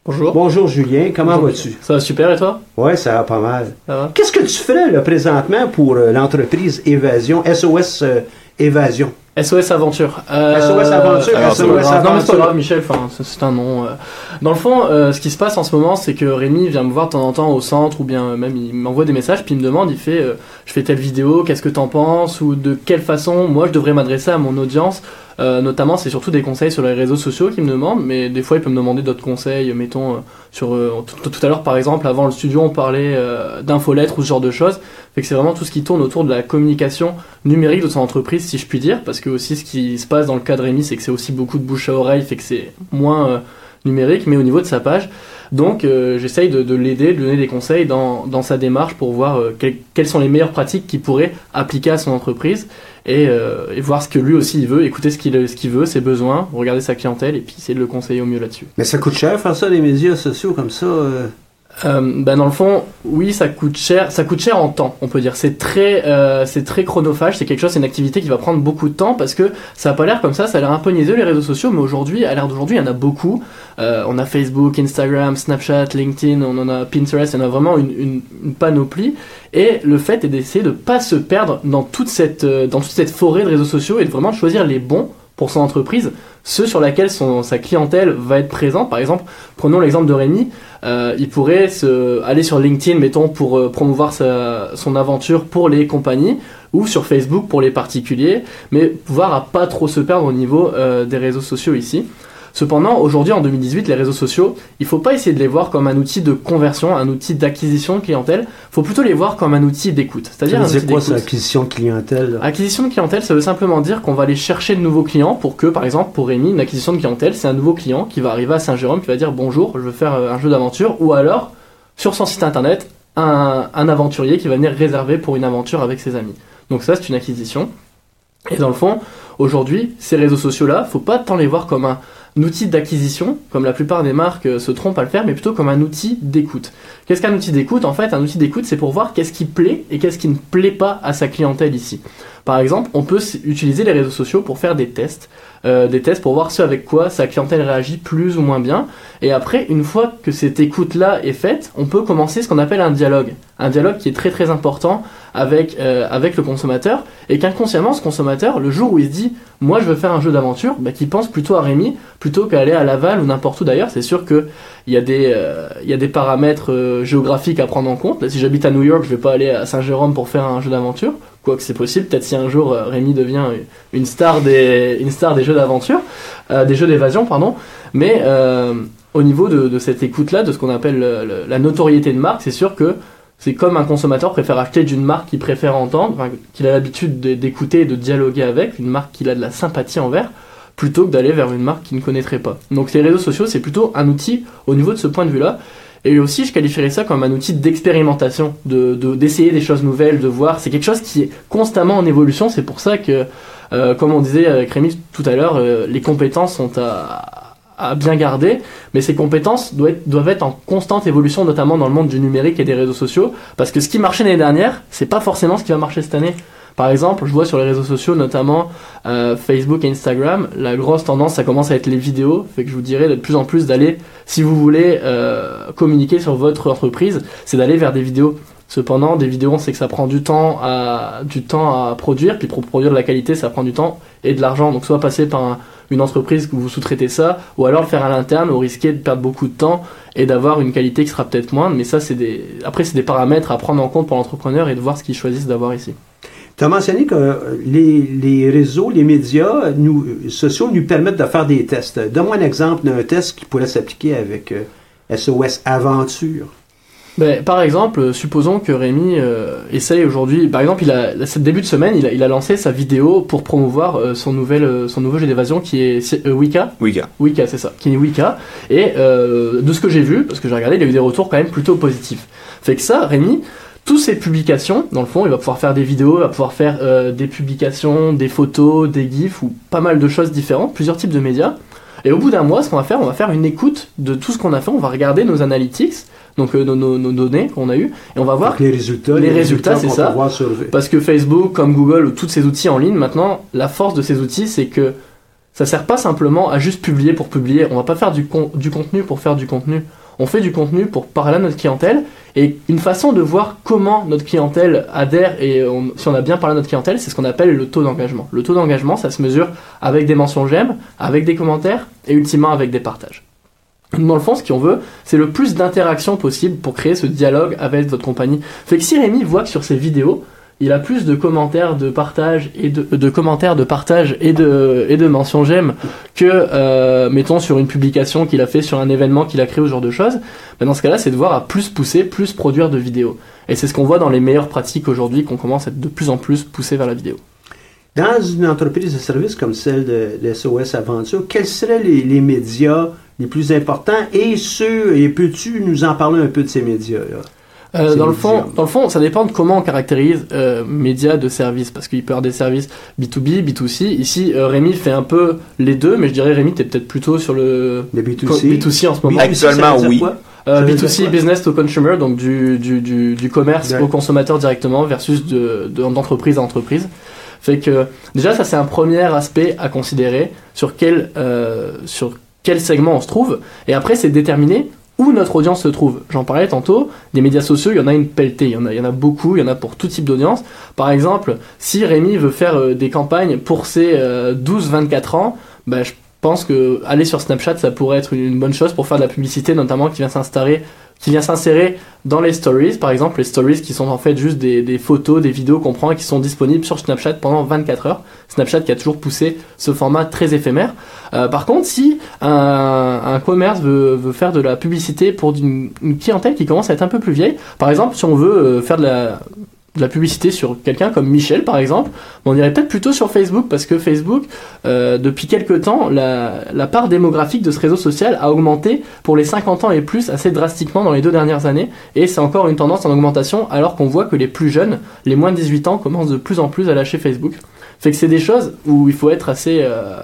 S4: Bonjour.
S1: Bonjour Julien, comment vas-tu?
S4: Ça va super et toi?
S1: Oui, ça va pas mal. Qu'est-ce que tu fais là, présentement pour euh, l'entreprise Évasion, SOS euh, Évasion?
S4: SOS Aventure.
S1: Euh, SOS Aventure, SOS
S4: Aventure. Non, mais c'est pas grave, Michel, enfin, c'est un nom. Euh. Dans le fond, euh, ce qui se passe en ce moment, c'est que Rémi vient me voir de temps en temps au centre, ou bien même il m'envoie des messages, puis il me demande, il fait, je fais telle vidéo, qu'est-ce que t'en penses, ou de quelle façon moi je devrais m'adresser à mon audience. notamment, c'est surtout des conseils sur les réseaux sociaux qu'il me demande, mais des fois il peut me demander d'autres conseils, mettons, sur tout, tout, à l'heure par exemple, avant le studio, on parlait d'infolettres ou ce genre de choses. C'est vraiment tout ce qui tourne autour de la communication numérique de son entreprise, si je puis dire, parce que aussi ce qui se passe dans le cas de Rémi, c'est que c'est aussi beaucoup de bouche à oreille, fait que c'est moins euh, numérique, mais au niveau de sa page. Donc euh, j'essaye de, l'aider, de lui donner des conseils dans, dans sa démarche pour voir euh, quelles sont les meilleures pratiques qu'il pourrait appliquer à son entreprise et, et, voir ce que lui aussi il veut, écouter ce qu'il ce qu'il veut, ses besoins, regarder sa clientèle et puis essayer de le conseiller au mieux là-dessus.
S1: Mais ça coûte cher faire ça les médias sociaux comme ça
S4: Ben dans le fond, oui, ça coûte cher. Ça coûte cher en temps, on peut dire. C'est très, euh, c'est très chronophage. C'est quelque chose, c'est une activité qui va prendre beaucoup de temps parce que ça a pas l'air comme ça. Ça a l'air un peu niaiseux les réseaux sociaux, mais aujourd'hui, à l'ère d'aujourd'hui, il y en a beaucoup. Euh, on a Facebook, Instagram, Snapchat, LinkedIn, on en a Pinterest. Il y en a vraiment une, une, une panoplie. Et le fait est d'essayer de pas se perdre dans toute cette, euh, dans toute cette forêt de réseaux sociaux et de vraiment choisir les bons pour son entreprise, ceux sur lesquels sa clientèle va être présente. Par exemple, prenons l'exemple de Rémi. Euh, il pourrait se, aller sur LinkedIn, mettons, pour euh, promouvoir son aventure pour les compagnies, ou sur Facebook pour les particuliers, mais pouvoir à pas trop se perdre au niveau euh, des réseaux sociaux ici. Cependant, aujourd'hui, en 2018, les réseaux sociaux, il faut pas essayer de les voir comme un outil de conversion, un outil d'acquisition de clientèle. Il faut plutôt les voir comme un outil d'écoute. C'est-à-dire
S1: C'est quoi ça, acquisition de clientèle?
S4: Acquisition de clientèle, ça veut simplement dire qu'on va aller chercher de nouveaux clients pour que, par exemple, pour Rémi, une acquisition de clientèle, c'est un nouveau client qui va arriver à Saint-Jérôme, qui va dire bonjour, je veux faire euh, un jeu d'aventure, ou alors, sur son site internet, un, un aventurier qui va venir réserver pour une aventure avec ses amis. Donc ça, c'est une acquisition. Et dans le fond, aujourd'hui, ces réseaux sociaux-là, faut pas tant les voir comme un outil d'acquisition, comme la plupart des marques euh, se trompent à le faire, mais plutôt comme un outil d'écoute. Qu'est-ce qu'un outil d'écoute? En fait, un outil d'écoute, c'est pour voir qu'est-ce qui plaît et qu'est-ce qui ne plaît pas à sa clientèle ici. Par exemple, on peut utiliser les réseaux sociaux pour faire des tests, euh, des tests pour voir ce avec quoi sa clientèle réagit plus ou moins bien. Et après, une fois que cette écoute-là est faite, on peut commencer ce qu'on appelle un dialogue. Un dialogue qui est très très important avec, euh, avec le consommateur et qu'inconsciemment, ce consommateur, le jour où il se dit moi je veux faire un jeu d'aventure, bah, qu'il pense plutôt à Rémi plutôt qu'à aller à Laval ou n'importe où d'ailleurs. C'est sûr que il y a des, euh, y a des paramètres euh, géographiques à prendre en compte. Là, si j'habite à New York, je vais pas aller à Saint-Jérôme pour faire un jeu d'aventure. Quoique c'est possible, peut-être si un jour euh, Rémi devient une star des, jeux d'aventure, euh, des jeux d'évasion, pardon. Mais euh, au niveau de, cette écoute-là, de ce qu'on appelle le- le- la notoriété de marque, c'est sûr que c'est comme un consommateur préfère acheter d'une marque qu'il préfère entendre, qu'il a l'habitude de- d'écouter et de dialoguer avec, une marque qu'il a de la sympathie envers, plutôt que d'aller vers une marque qu'il ne connaîtrait pas. Donc les réseaux sociaux, c'est plutôt un outil au niveau de ce point de vue-là. Et aussi, je qualifierais ça comme un outil d'expérimentation, de de- d'essayer des choses nouvelles, de voir. C'est quelque chose qui est constamment en évolution. C'est pour ça que, euh, comme on disait avec Rémi tout à l'heure, euh, les compétences sont à, à bien garder, mais ces compétences doivent être, doivent être en constante évolution, notamment dans le monde du numérique et des réseaux sociaux, parce que ce qui marchait l'année dernière, c'est pas forcément ce qui va marcher cette année. Par exemple, je vois sur les réseaux sociaux, notamment euh, Facebook et Instagram, la grosse tendance, ça commence à être les vidéos. Fait que je vous dirais de plus en plus d'aller, si vous voulez euh, communiquer sur votre entreprise, c'est d'aller vers des vidéos. Cependant, des vidéos, on sait que ça prend du temps à du temps à produire, puis pour produire de la qualité, ça prend du temps et de l'argent. Donc soit passer par un- une entreprise que vous sous-traitez ça, ou alors le faire à l'interne, au risquer de perdre beaucoup de temps et d'avoir une qualité qui sera peut-être moindre. Mais ça, c'est des après c'est des paramètres à prendre en compte pour l'entrepreneur et de voir ce qu'ils choisissent d'avoir ici.
S1: Tu as mentionné que euh, les, les réseaux, les médias nous, euh, sociaux nous permettent de faire des tests. Donne-moi un exemple d'un test qui pourrait s'appliquer avec euh, SOS Aventure.
S4: Ben, par exemple, euh, supposons que Rémi euh, essaye aujourd'hui, par exemple, il a, là, ce début de semaine, il a, il a lancé sa vidéo pour promouvoir euh, son, nouvel, euh, son nouveau jeu d'évasion qui est euh, Wicca.
S2: Gars.
S4: Wicca, c'est ça, qui est Wicca. Et euh, de ce que j'ai vu, parce que j'ai regardé, il a eu des retours quand même plutôt positifs. Fait que ça, Rémi, toutes ces publications, dans le fond, il va pouvoir faire des vidéos, il va pouvoir faire euh, des publications, des photos, des gifs ou pas mal de choses différentes, plusieurs types de médias. Et au bout d'un mois, ce qu'on va faire, on va faire une écoute de tout ce qu'on a fait, on va regarder nos analytics, donc euh, nos, nos- nos données qu'on a eues, et on va voir
S1: Donc, les résultats.
S4: les résultats, c'est ça.
S1: sur-
S4: parce que Facebook, comme Google ou tous ces outils en ligne, maintenant, la force de ces outils, c'est que ça sert pas simplement à juste publier pour publier. On va pas faire du, con- du contenu pour faire du contenu. On fait du contenu pour parler à notre clientèle. Et une façon de voir comment notre clientèle adhère et si on a bien parlé à notre clientèle, c'est ce qu'on appelle le taux d'engagement. Le taux d'engagement, ça se mesure avec des mentions j'aime, avec des commentaires et ultimement avec des partages. Dans le fond, ce qu'on veut, c'est le plus d'interactions possible pour créer ce dialogue avec votre compagnie. Fait que si Rémi voit que sur ses vidéos, il a plus de commentaires de partage et de, de commentaires de partage et de et de mentions j'aime que euh, mettons sur une publication qu'il a fait sur un événement qu'il a créé ou ce genre de choses. Ben dans ce cas-là, c'est de voir à plus pousser, plus produire de vidéos. Et c'est ce qu'on voit dans les meilleures pratiques aujourd'hui, qu'on commence à être de plus en plus poussé vers la vidéo.
S1: Dans une entreprise de service comme celle de, de SOS Aventure, quels seraient les, les médias les plus importants? Et ceux, et peux-tu nous en parler un peu de ces médias-là?
S4: Euh, dans le fond, dans le fond, ça dépend de comment on caractérise euh, médias de service, parce qu'il peut y avoir des services B2B, B2C. Ici, euh, Rémi fait un peu les deux, mais je dirais Rémi, t'es peut-être plutôt sur le
S1: Les B2C?
S4: B2C en ce moment.
S1: B2C, ça
S2: Actuellement, oui.
S4: Euh,
S1: Ça veut
S4: B2C,
S1: dire quoi?
S4: business to consumer, donc du, du, du, du commerce au consommateur directement versus de, de- d'entreprise à entreprise. Fait que déjà ça c'est un premier aspect à considérer sur quel, euh, sur quel segment on se trouve. Et après c'est déterminer où notre audience se trouve. J'en parlais tantôt, des médias sociaux, il y en a une pelletée, il y en a, il y en a beaucoup, il y en a pour tout type d'audience. Par exemple, si Rémi veut faire euh, des campagnes pour ses euh, 12-24 ans, bah, je pense que aller sur Snapchat, ça pourrait être une bonne chose pour faire de la publicité, notamment qui vient s'installer, qui vient s'insérer dans les stories, par exemple, les stories qui sont en fait juste des, photos, des vidéos qu'on prend et qui sont disponibles sur Snapchat pendant 24 heures. Snapchat qui a toujours poussé ce format très éphémère. Euh, par contre, si un, un commerce veut, veut faire de la publicité pour une, une clientèle qui commence à être un peu plus vieille, par exemple, si on veut euh, faire de la, de la publicité sur quelqu'un comme Michel, par exemple, on irait peut-être plutôt sur Facebook parce que Facebook, euh, depuis quelques temps, la, part démographique de ce réseau social a augmenté pour les 50 ans et plus assez drastiquement dans les deux dernières années et c'est encore une tendance en augmentation alors qu'on voit que les plus jeunes, les moins de 18 ans, commencent de plus en plus à lâcher Facebook. Fait que c'est des choses où il faut être assez... euh,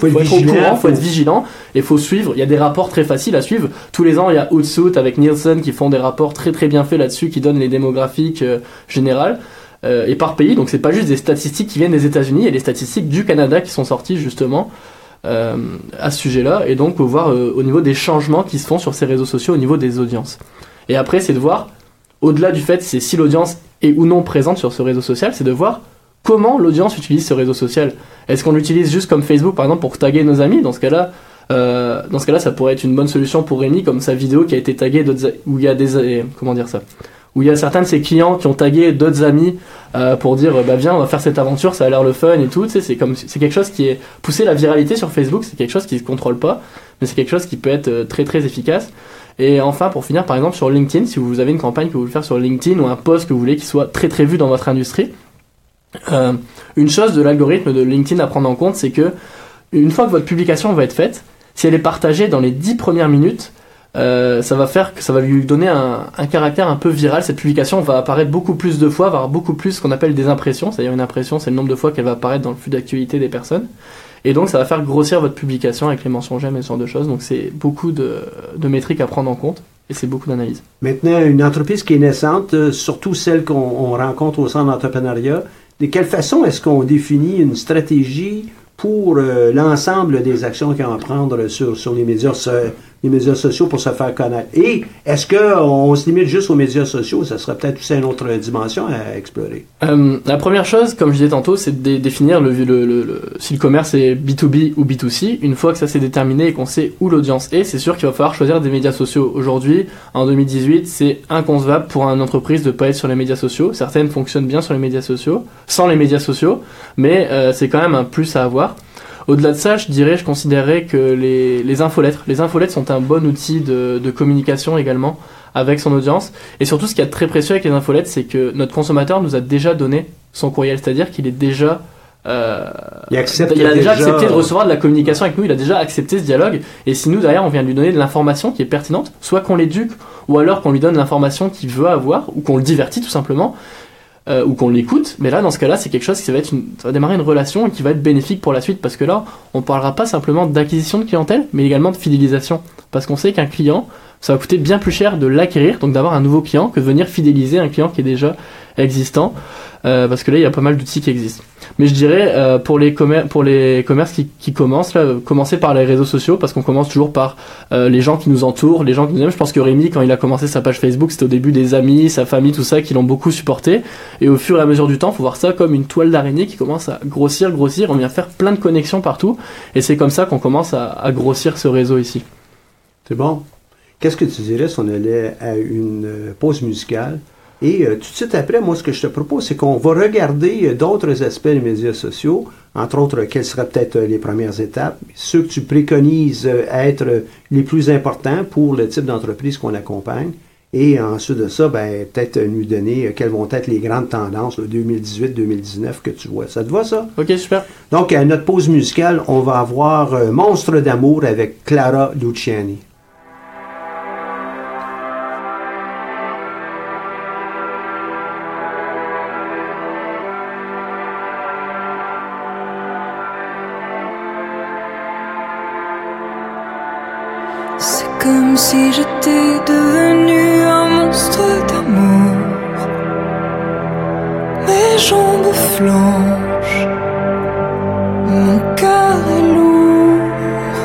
S1: Faut être
S4: au
S1: vigilant,
S4: courant, faut
S1: faut-
S4: être vigilant et faut suivre. Il y a des rapports très faciles à suivre. Tous les ans, il y a Hootsuite avec Nielsen qui font des rapports très très bien faits là-dessus, qui donnent les démographiques euh, générales euh, et par pays. Donc c'est pas juste des statistiques qui viennent des États-Unis, il y a des statistiques du Canada qui sont sorties justement euh, à ce sujet-là et donc faut voir au niveau des changements qui se font sur ces réseaux sociaux au niveau des audiences. Et après, c'est de voir au-delà du fait c'est si l'audience est ou non présente sur ce réseau social, c'est de voir comment l'audience utilise ce réseau social. Est-ce qu'on l'utilise juste comme Facebook par exemple pour taguer nos amis Dans ce cas-là, euh, dans ce cas-là, ça pourrait être une bonne solution pour Rémi, comme sa vidéo qui a été taguée où il y a des, comment dire ça, où il y a certains de ses clients qui ont tagué d'autres amis euh, pour dire, bah viens, on va faire cette aventure, ça a l'air le fun et tout. Tu sais, c'est comme, c'est quelque chose qui est poussé la viralité sur Facebook, c'est quelque chose qui se contrôle pas, mais c'est quelque chose qui peut être euh, très très efficace. Et enfin, pour finir, par exemple, sur LinkedIn, si vous avez une campagne que vous voulez faire sur LinkedIn ou un post que vous voulez qui soit très très vu dans votre industrie, euh, une chose de l'algorithme de LinkedIn à prendre en compte, c'est que une fois que votre publication va être faite, si elle est partagée dans les 10 premières minutes, euh, ça va faire que ça va lui donner un, un caractère un peu viral. Cette publication va apparaître beaucoup plus de fois, va avoir beaucoup plus ce qu'on appelle des impressions. C'est-à-dire une impression, c'est le nombre de fois qu'elle va apparaître dans le flux d'actualité des personnes. Et donc ça va faire grossir votre publication avec les mentions j'aime et ce genre de choses. Donc c'est beaucoup de, de métriques à prendre en compte et c'est beaucoup d'analyse.
S1: Maintenant, une entreprise qui est naissante, euh, surtout celle qu'on on rencontre au centre d'entrepreneuriat, de quelle façon est-ce qu'on définit une stratégie pour euh, l'ensemble des actions qu'on va prendre sur, sur les, médias, les médias sociaux pour se faire connaître? Et est-ce qu'on se limite juste aux médias sociaux? Ça serait peut-être aussi une autre dimension à explorer.
S4: Euh, la première chose, comme je disais tantôt, c'est de dé- définir si le commerce est B2B ou B2C. Une fois que ça c'est déterminé et qu'on sait où l'audience est, c'est sûr qu'il va falloir choisir des médias sociaux. Aujourd'hui, en 2018, c'est inconcevable pour une entreprise de pas être sur les médias sociaux. Certaines fonctionnent bien sur les médias sociaux, sans les médias sociaux, mais euh, c'est quand même un plus à avoir. Au-delà de ça, je dirais, je considérais que les, les infolettres, les infolettres sont un bon outil de, de communication également avec son audience. Et surtout, ce qui est très précieux avec les infolettes, c'est que notre consommateur nous a déjà donné son courriel, c'est-à-dire qu'il est déjà euh,
S1: Il accepte
S4: il a déjà
S1: déjà-
S4: accepté de recevoir de la communication avec nous, il a déjà accepté ce dialogue. Et si nous, derrière, on vient lui donner de l'information qui est pertinente, soit qu'on l'éduque, ou alors qu'on lui donne l'information qu'il veut avoir, ou qu'on le divertit tout simplement, euh, ou qu'on l'écoute, mais là, dans ce cas-là, c'est quelque chose qui va, être une- ça va démarrer une relation et qui va être bénéfique pour la suite, parce que là, on parlera pas simplement d'acquisition de clientèle, mais également de fidélisation. Parce qu'on sait qu'un client, ça va coûter bien plus cher de l'acquérir, donc d'avoir un nouveau client, que de venir fidéliser un client qui est déjà existant, euh, parce que là, il y a pas mal d'outils qui existent. Mais je dirais euh, pour les pour les commerces qui, qui commencent là, commencer par les réseaux sociaux parce qu'on commence toujours par euh, les gens qui nous entourent, les gens qui nous aiment. Je pense que Rémi quand il a commencé sa page Facebook, c'était au début des amis, sa famille, tout ça qui l'ont beaucoup supporté. Et au fur et à mesure du temps, faut voir ça comme une toile d'araignée qui commence à grossir, grossir. On vient faire plein de connexions partout et c'est comme ça qu'on commence à, à grossir ce réseau ici.
S1: C'est bon? Qu'est-ce que tu dirais si on allait à une euh, pause musicale? Et euh, tout de suite après, moi, ce que je te propose, c'est qu'on va regarder euh, d'autres aspects des médias sociaux, entre autres, quelles seraient peut-être euh, les premières étapes, ceux que tu préconises être les plus importants pour le type d'entreprise qu'on accompagne. Et ensuite de ça, ben, peut-être nous donner quelles vont être les grandes tendances là, 2018-2019 que tu vois. Ça te va, ça?
S4: Ok, super.
S1: Donc, à notre pause musicale, on va avoir Monstre d'amour avec Clara Luciani.
S3: Si j'étais devenu un monstre d'amour. Mes jambes flanchent, mon cœur est lourd.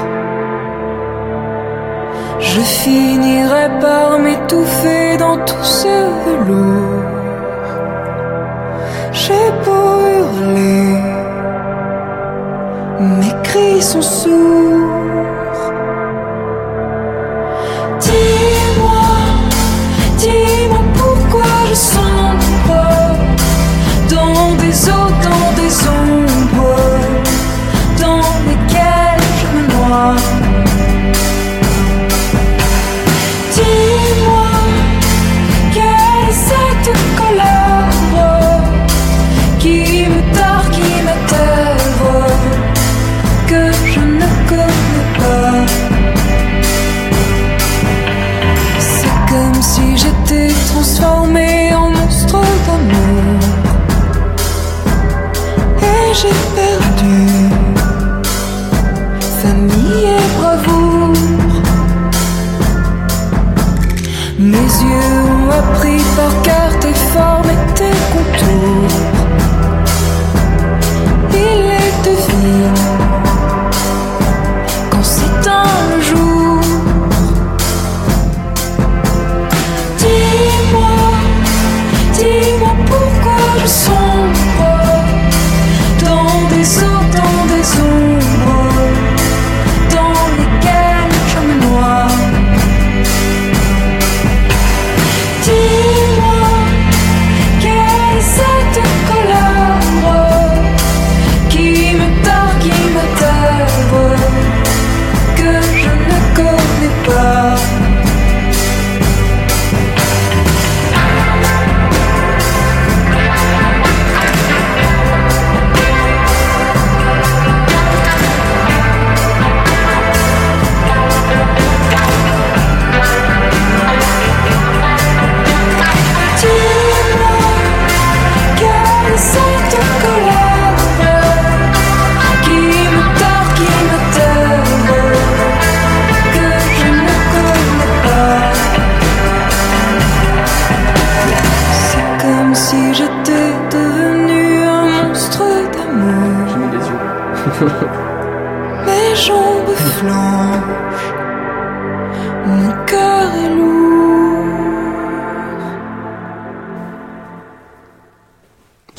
S3: Je finirai par m'étouffer dans tout ce velours. J'ai beau hurler, mes cris sont sourds.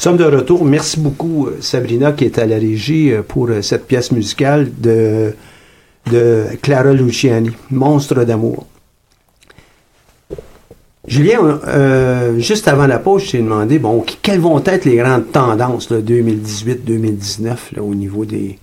S1: Sommes de retour. Merci beaucoup, euh, Sabrina, qui est à la régie euh, pour euh, cette pièce musicale de, Clara Luciani, Monstre d'amour. Julien, juste avant la pause, je t'ai demandé, bon, quelles vont être les grandes tendances 2018-2019 là, au niveau des...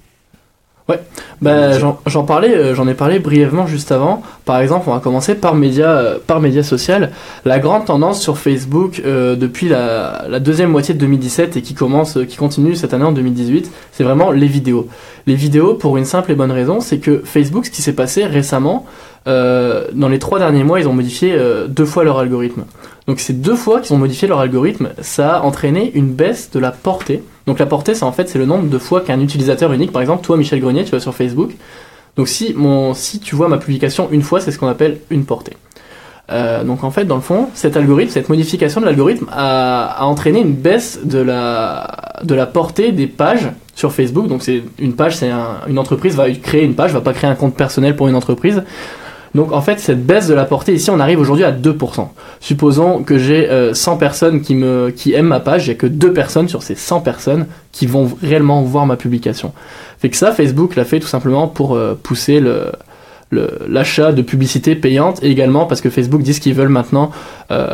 S4: Bah, j'en j'en parlais, euh, j'en ai parlé brièvement juste avant. Par exemple, on va commencer par média, euh, par média social. La grande tendance sur Facebook euh, depuis la, la deuxième moitié de 2017 et qui commence, euh, qui continue cette année en 2018, c'est vraiment les vidéos. Les vidéos pour une simple et bonne raison, c'est que Facebook, ce qui s'est passé récemment, euh, dans les trois derniers mois, ils ont modifié euh, deux fois leur algorithme. Donc ces deux fois qu'ils ont modifié leur algorithme, ça a entraîné une baisse de la portée. Donc la portée, c'est en fait c'est le nombre de fois qu'un utilisateur unique, par exemple toi Michel Grenier, tu vas sur Facebook. Donc si mon si tu vois ma publication une fois, c'est ce qu'on appelle une portée. Euh, donc en fait, dans le fond, cet algorithme, cette modification de l'algorithme a, a entraîné une baisse de la de la portée des pages sur Facebook. Donc c'est une page, c'est un- une entreprise va créer une page, va pas créer un compte personnel pour une entreprise. Donc en fait, cette baisse de la portée ici, on arrive aujourd'hui à 2%. Supposons que j'ai euh, 100 personnes qui me qui aiment ma page, j'ai que deux personnes sur ces 100 personnes qui vont réellement voir ma publication. Fait que ça, Facebook l'a fait tout simplement pour euh, pousser le l'achat de publicité payante et également parce que Facebook dit qu'ils veulent maintenant euh,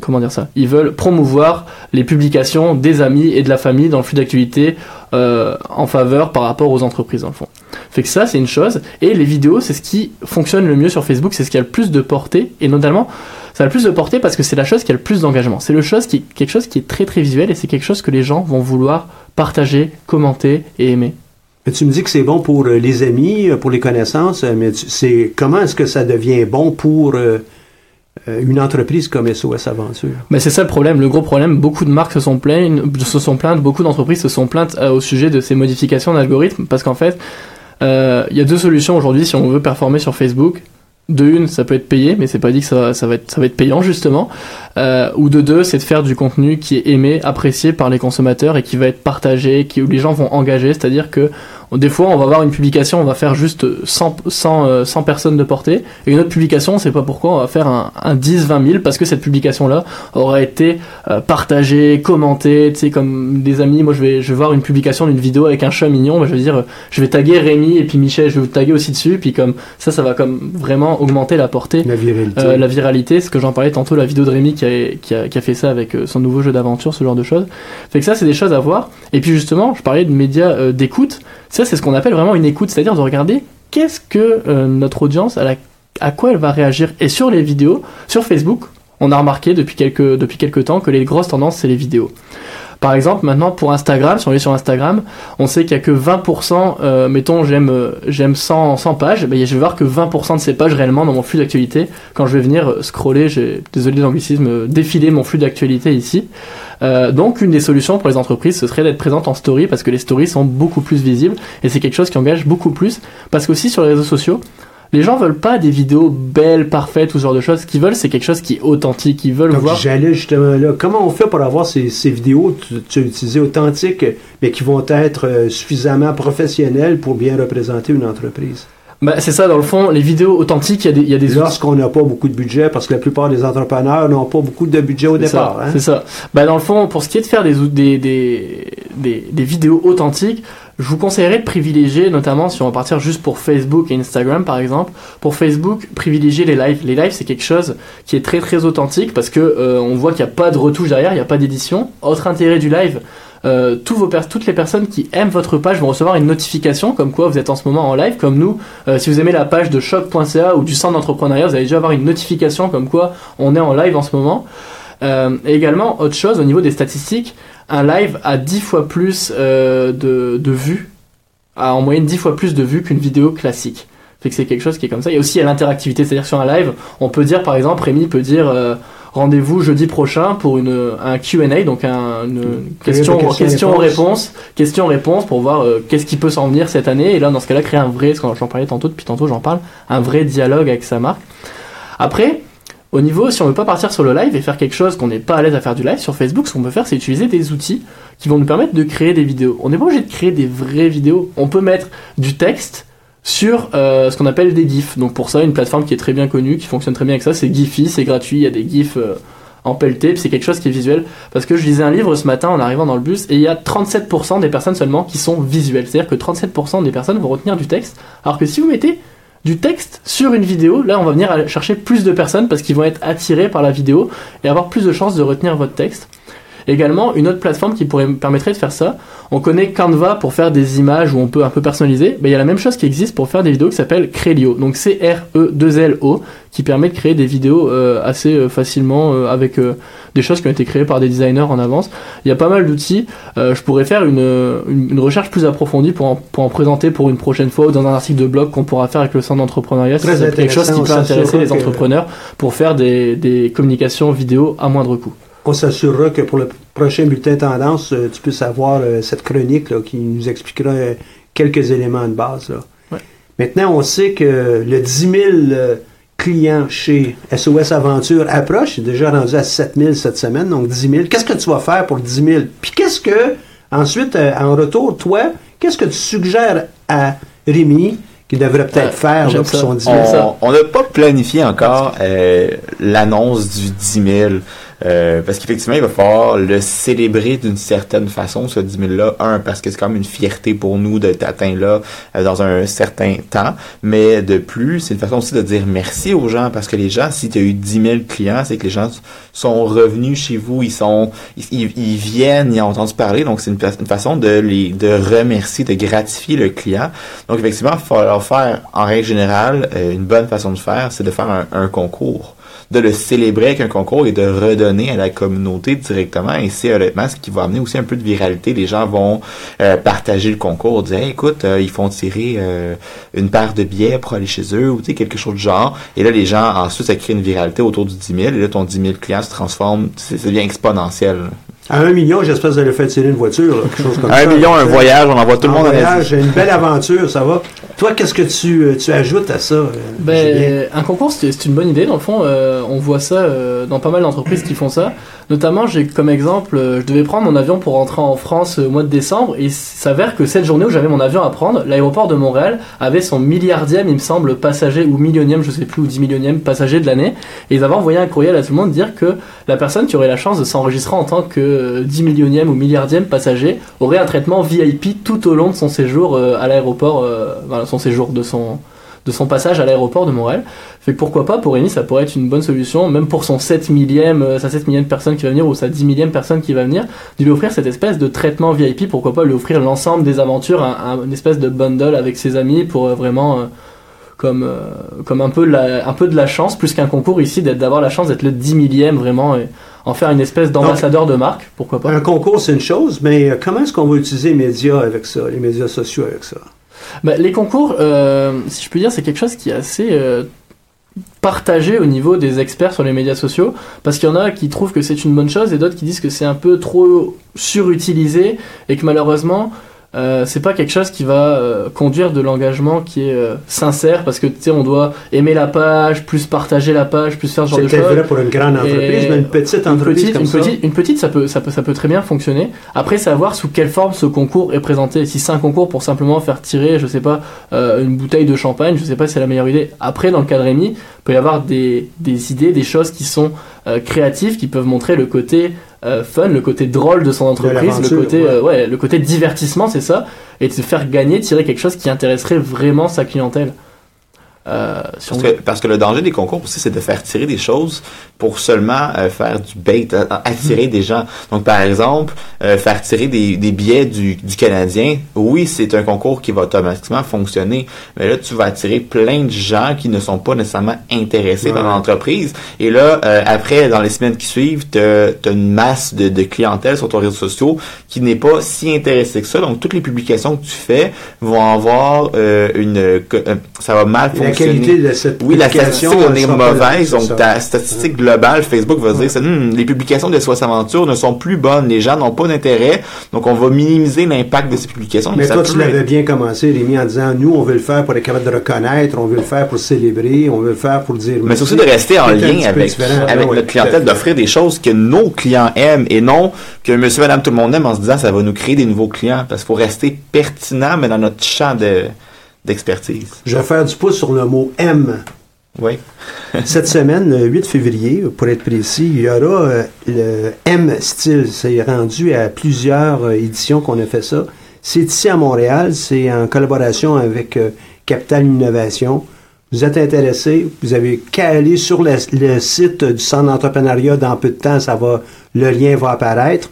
S4: comment dire ça? Ils veulent promouvoir les publications des amis et de la famille dans le flux d'activité euh, en faveur par rapport aux entreprises dans le fond fait que ça c'est une chose. Et les vidéos c'est ce qui fonctionne le mieux sur Facebook. C'est ce qui a le plus de portée. Et notamment ça a le plus de portée parce que c'est la chose qui a le plus d'engagement. C'est le chose qui quelque chose qui est très très visuel et c'est quelque chose que les gens vont vouloir partager commenter et aimer.
S1: Mais Tu me dis que c'est bon pour euh, les amis, euh, pour les connaissances, euh, mais c'est comment est-ce que ça devient bon pour euh, une entreprise comme SOS Aventure?
S4: Mais c'est ça le problème, le gros problème. Beaucoup de marques se sont plaintes, se sont plaintes, beaucoup d'entreprises se sont plaintes euh, au sujet de ces modifications d'algorithmes, parce qu'en fait, il y a deux solutions aujourd'hui si on veut performer sur Facebook. de une, ça peut être payé, mais c'est pas dit que ça va être, ça va être payant justement. Euh, ou de deux, c'est de faire du contenu qui est aimé, apprécié par les consommateurs et qui va être partagé, qui, où les gens vont engager. C'est-à-dire que des fois, on va avoir une publication, on va faire juste 100, 100, euh, 100 personnes de portée, et une autre publication, on sait pas pourquoi, on va faire un, un 10, 20 000 parce que cette publication-là aura été euh, partagée, commentée, tu sais, comme des amis. Moi, je vais, je vais voir une publication d'une vidéo avec un chat mignon, bah, je vais dire, je vais taguer Rémi et puis Michel, je vais vous taguer aussi dessus, puis comme ça, ça va comme vraiment augmenter la portée
S1: La viralité.
S4: euh, la viralité, ce que j'en parlais tantôt, la vidéo de Rémi qui qui a, fait ça avec euh, son nouveau jeu d'aventure, ce genre de choses. Fait que ça, c'est des choses à voir. Et puis justement, je parlais de médias euh, d'écoute. Ça, c'est ce qu'on appelle vraiment une écoute, c'est-à-dire de regarder qu'est-ce que euh, notre audience, à quoi elle va réagir. Et sur les vidéos, sur Facebook, on a remarqué depuis quelques, depuis quelques temps que les grosses tendances, c'est les vidéos. Par exemple, maintenant pour Instagram, si on est sur Instagram, on sait qu'il y a que 20%, euh, mettons j'aime euh, j'aime 100, 100 pages, ben, je vais voir que 20% de ces pages réellement dans mon flux d'actualité. Quand je vais venir euh, scroller, j'ai désolé l'anglicisme, défiler mon flux d'actualité ici. Donc une des solutions pour les entreprises, ce serait d'être présente en story parce que les stories sont beaucoup plus visibles et c'est quelque chose qui engage beaucoup plus parce qu'aussi sur les réseaux sociaux, les gens veulent pas des vidéos belles, parfaites ou ce genre de choses. Ce qu'ils veulent, c'est quelque chose qui est authentique. Ils veulent
S1: Donc,
S4: voir.
S1: j'allais justement là. Comment on fait pour avoir ces, ces vidéos, tu, tu as utilisé authentiques, mais qui vont être euh, suffisamment professionnelles pour bien représenter une entreprise?
S4: Bah, c'est ça, dans le fond, les vidéos authentiques, il y a des, y a des.
S1: Lorsqu'on n'a pas beaucoup de budget, parce que la plupart des entrepreneurs n'ont pas beaucoup de budget au départ. hein.
S4: c'est ça. Bah, dans le fond, pour ce qui est de faire des, des, des, des vidéos authentiques, je vous conseillerais de privilégier, notamment si on va partir juste pour Facebook et Instagram par exemple, pour Facebook, privilégier les lives. Les lives, c'est quelque chose qui est très très authentique parce que euh, on voit qu'il n'y a pas de retouche derrière, il n'y a pas d'édition. Autre intérêt du live, euh, toutes les personnes qui aiment votre page vont recevoir une notification comme quoi vous êtes en ce moment en live, comme nous. Euh, si vous aimez la page de choc.ca ou du centre d'entrepreneuriat, vous allez déjà avoir une notification comme quoi on est en live en ce moment. Et également, autre chose, au niveau des statistiques, un live a 10 fois plus euh, de, de vues, a en moyenne 10 fois plus de vues qu'une vidéo classique. Fait que c'est quelque chose qui est comme ça. Il y a aussi l'interactivité, c'est-à-dire sur un live, on peut dire par exemple, Rémi peut dire euh, rendez-vous jeudi prochain pour une, un Q&A, donc un, une question,
S1: questions-réponses.
S4: question réponse, question réponse pour voir euh, qu'est-ce qui peut s'en venir cette année. Et là, dans ce cas-là, créer un vrai, parce que j'en parlais tantôt, depuis tantôt j'en parle, un vrai dialogue avec sa marque. Après, au niveau, si on veut pas partir sur le live et faire quelque chose qu'on n'est pas à l'aise à faire du live sur Facebook, ce qu'on peut faire, c'est utiliser des outils qui vont nous permettre de créer des vidéos. On n'est pas obligé de créer des vraies vidéos. On peut mettre du texte sur euh, ce qu'on appelle des GIFs. Donc pour ça, une plateforme qui est très bien connue, qui fonctionne très bien avec ça, c'est Giphy, c'est gratuit, il y a des GIFs euh, en pelleté, c'est quelque chose qui est visuel. Parce que je lisais un livre ce matin en arrivant dans le bus, et il y a 37% des personnes seulement qui sont visuelles. C'est-à-dire que 37% des personnes vont retenir du texte, alors que si vous mettez du texte sur une vidéo, là on va venir chercher plus de personnes parce qu'ils vont être attirés par la vidéo et avoir plus de chances de retenir votre texte. Également, une autre plateforme qui pourrait me permettrait de faire ça, on connaît Canva pour faire des images où on peut un peu personnaliser, Ben, il y a la même chose qui existe pour faire des vidéos qui s'appelle Crelio, donc C-R-E-2-L-O, qui permet de créer des vidéos euh, assez euh, facilement euh, avec euh, des choses qui ont été créées par des designers en avance. Il y a pas mal d'outils, Euh, je pourrais faire une, une, une recherche plus approfondie pour en, pour en présenter pour une prochaine fois ou dans un article de blog qu'on pourra faire avec le centre d'entrepreneuriat, c'est quelque chose qui peut intéresser les entrepreneurs pour faire des, des communications vidéo à moindre coût.
S1: On s'assurera que pour le prochain bulletin tendance, euh, tu puisses avoir euh, cette chronique là, qui nous expliquera euh, quelques éléments de base. là.
S4: Ouais.
S1: Maintenant, on sait que le 10 000 euh, clients chez SOS Aventure approche. Il est déjà rendu à 7 000 cette semaine, donc 10 000. Qu'est-ce que tu vas faire pour 10 000? Puis qu'est-ce que, ensuite, euh, en retour, toi, qu'est-ce que tu suggères à Rémi qu'il devrait peut-être
S4: Ouais,
S1: faire là, pour
S4: ça.
S1: son 10 000?
S4: On-
S2: n'a pas planifié encore euh, l'annonce du 10 000. Euh, parce qu'effectivement, il va falloir le célébrer d'une certaine façon, ce 10 000-là. Un, parce que c'est quand même une fierté pour nous d'être atteint là euh, dans un certain temps. Mais de plus, c'est une façon aussi de dire merci aux gens. Parce que les gens, si tu as eu 10 000 clients, c'est que les gens sont revenus chez vous, ils sont, ils, viennent, ils ont entendu parler. Donc, c'est une, une façon de les, de remercier, de gratifier le client. Donc, effectivement, il va falloir faire, en règle générale, euh, une bonne façon de faire, c'est de faire un, un concours de le célébrer avec un concours et de redonner à la communauté directement. Et c'est honnêtement ce qui va amener aussi un peu de viralité. Les gens vont euh, partager le concours, dire Hey, écoute, euh, ils font tirer euh, une paire de billets pour aller chez eux ou tu sais, quelque chose de genre. Et là, les gens, ensuite, ça crée une viralité autour du 10 000. Et là, ton 10 000 clients se transforme, c'est ça devient exponentiel.
S1: À un million, j'espère que vous allez faire tirer une voiture, là, quelque chose comme ça.
S2: Un million, un voyage, on envoie tout le monde en Asie.
S1: voyage, une belle aventure, ça va. Toi, qu'est-ce que tu, euh, tu ajoutes à ça? euh?
S4: Ben, un concours, c'est c'est une bonne idée. Dans le fond, euh, on voit ça euh, dans pas mal d'entreprises qui font ça. Notamment, j'ai comme exemple, euh, je devais prendre mon avion pour rentrer en France euh, au mois de décembre. Et il s'avère que cette journée où j'avais mon avion à prendre, l'aéroport de Montréal avait son milliardième, il me semble, passager, ou millionième, je sais plus, ou dix millionième passager de l'année. Et ils avaient envoyé un courriel à tout le monde dire que la personne qui aurait la chance de s'enregistrer en tant que euh, 10 millionième ou milliardième passager aurait un traitement VIP tout au long de son séjour à l'aéroport, voilà, son séjour de son de son passage à l'aéroport de Montréal. Fait que pourquoi pas pour Rémi, ça pourrait être une bonne solution, même pour son 7 millième, euh, sa 7 millième personne qui va venir ou sa 10 millième personne qui va venir, de lui offrir cette espèce de traitement VIP, pourquoi pas lui offrir l'ensemble des aventures, un, un- une espèce de bundle avec ses amis pour euh, vraiment euh, comme comme un peu un peu de la chance plus qu'un concours ici d'avoir la chance d'être le 10 millième vraiment et en faire une espèce d'ambassadeur de marque, pourquoi pas.
S1: Un concours, c'est une chose, mais comment est-ce qu'on va utiliser les médias avec ça, les médias sociaux avec ça?
S4: Bah, les concours, euh, si je peux dire, c'est quelque chose qui est assez euh, partagé au niveau des experts sur les médias sociaux, parce qu'il y en a qui trouvent que c'est une bonne chose et d'autres qui disent que c'est un peu trop surutilisé et que malheureusement euh, c'est pas quelque chose qui va euh, conduire de l'engagement qui est euh, sincère parce que tu sais on doit aimer la page, plus partager la page, plus faire ce genre
S1: C'est
S4: de choses.
S1: vrai pour une grande entreprise, mais une petite
S4: Une
S1: entreprise
S4: petite,
S1: comme
S4: une
S1: ça.
S4: petite, une petite, ça peut, ça peut, ça peut très bien fonctionner. Après, savoir sous quelle forme ce concours est présenté. Si c'est un concours pour simplement faire tirer, je sais pas, euh, une bouteille de champagne, je sais pas si c'est la meilleure idée. Après, dans le Rémi, il peut y avoir des, des idées, des choses qui sont euh, créatives, qui peuvent montrer le côté euh, fun, le côté drôle de son entreprise, le côté,
S1: ouais.
S4: euh, ouais, le côté divertissement, c'est ça, et de se faire gagner, tirer quelque chose qui intéresserait vraiment sa clientèle. Euh, si
S2: Parce que, parce que le danger des concours aussi, c'est de faire tirer des choses pour seulement euh, faire du bait, euh, attirer des gens. Donc, par exemple, euh, faire tirer des, des billets du, du Canadien, oui, c'est un concours qui va automatiquement fonctionner, mais là, tu vas attirer plein de gens qui ne sont pas nécessairement intéressés par
S1: Ouais.
S2: l'entreprise. Et là, euh, après, dans les semaines qui suivent, tu as une masse de, de clientèle sur ton réseau social qui n'est pas si intéressée que ça. Donc, toutes les publications que tu fais vont avoir euh, une... euh, ça va mal fonctionner.
S1: Qualité de cette
S2: Oui, la statistique on est mauvaise,
S1: là,
S2: donc ta statistique globale, Facebook va dire, Hmm, les publications de SOS Aventure ne sont plus bonnes, les gens n'ont pas d'intérêt, donc on va minimiser l'impact de ces publications.
S1: Mais toi, tu l'avais bien commencé, Rémi, en disant, nous, on veut le faire pour être capable de reconnaître, on veut le faire pour célébrer, on veut le faire pour dire...
S2: Mais c'est aussi de rester en lien avec, avec
S1: Ah oui,
S2: notre clientèle, d'offrir des choses que nos clients aiment et non que monsieur, madame, tout le monde aime en se disant ça va nous créer des nouveaux clients parce qu'il faut rester pertinent, mais dans notre champ de, d'expertise.
S1: Je vais faire du pouce sur le mot M.
S2: Oui.
S1: Cette semaine, le 8 février, pour être précis, il y aura euh, le M Style. C'est rendu à plusieurs euh, éditions qu'on a fait ça. C'est ici à Montréal, c'est en collaboration avec euh, Capital Innovation. Vous êtes intéressé, vous avez qu'à aller sur le, le site du Centre d'entrepreneuriat dans peu de temps, ça va, le lien va apparaître.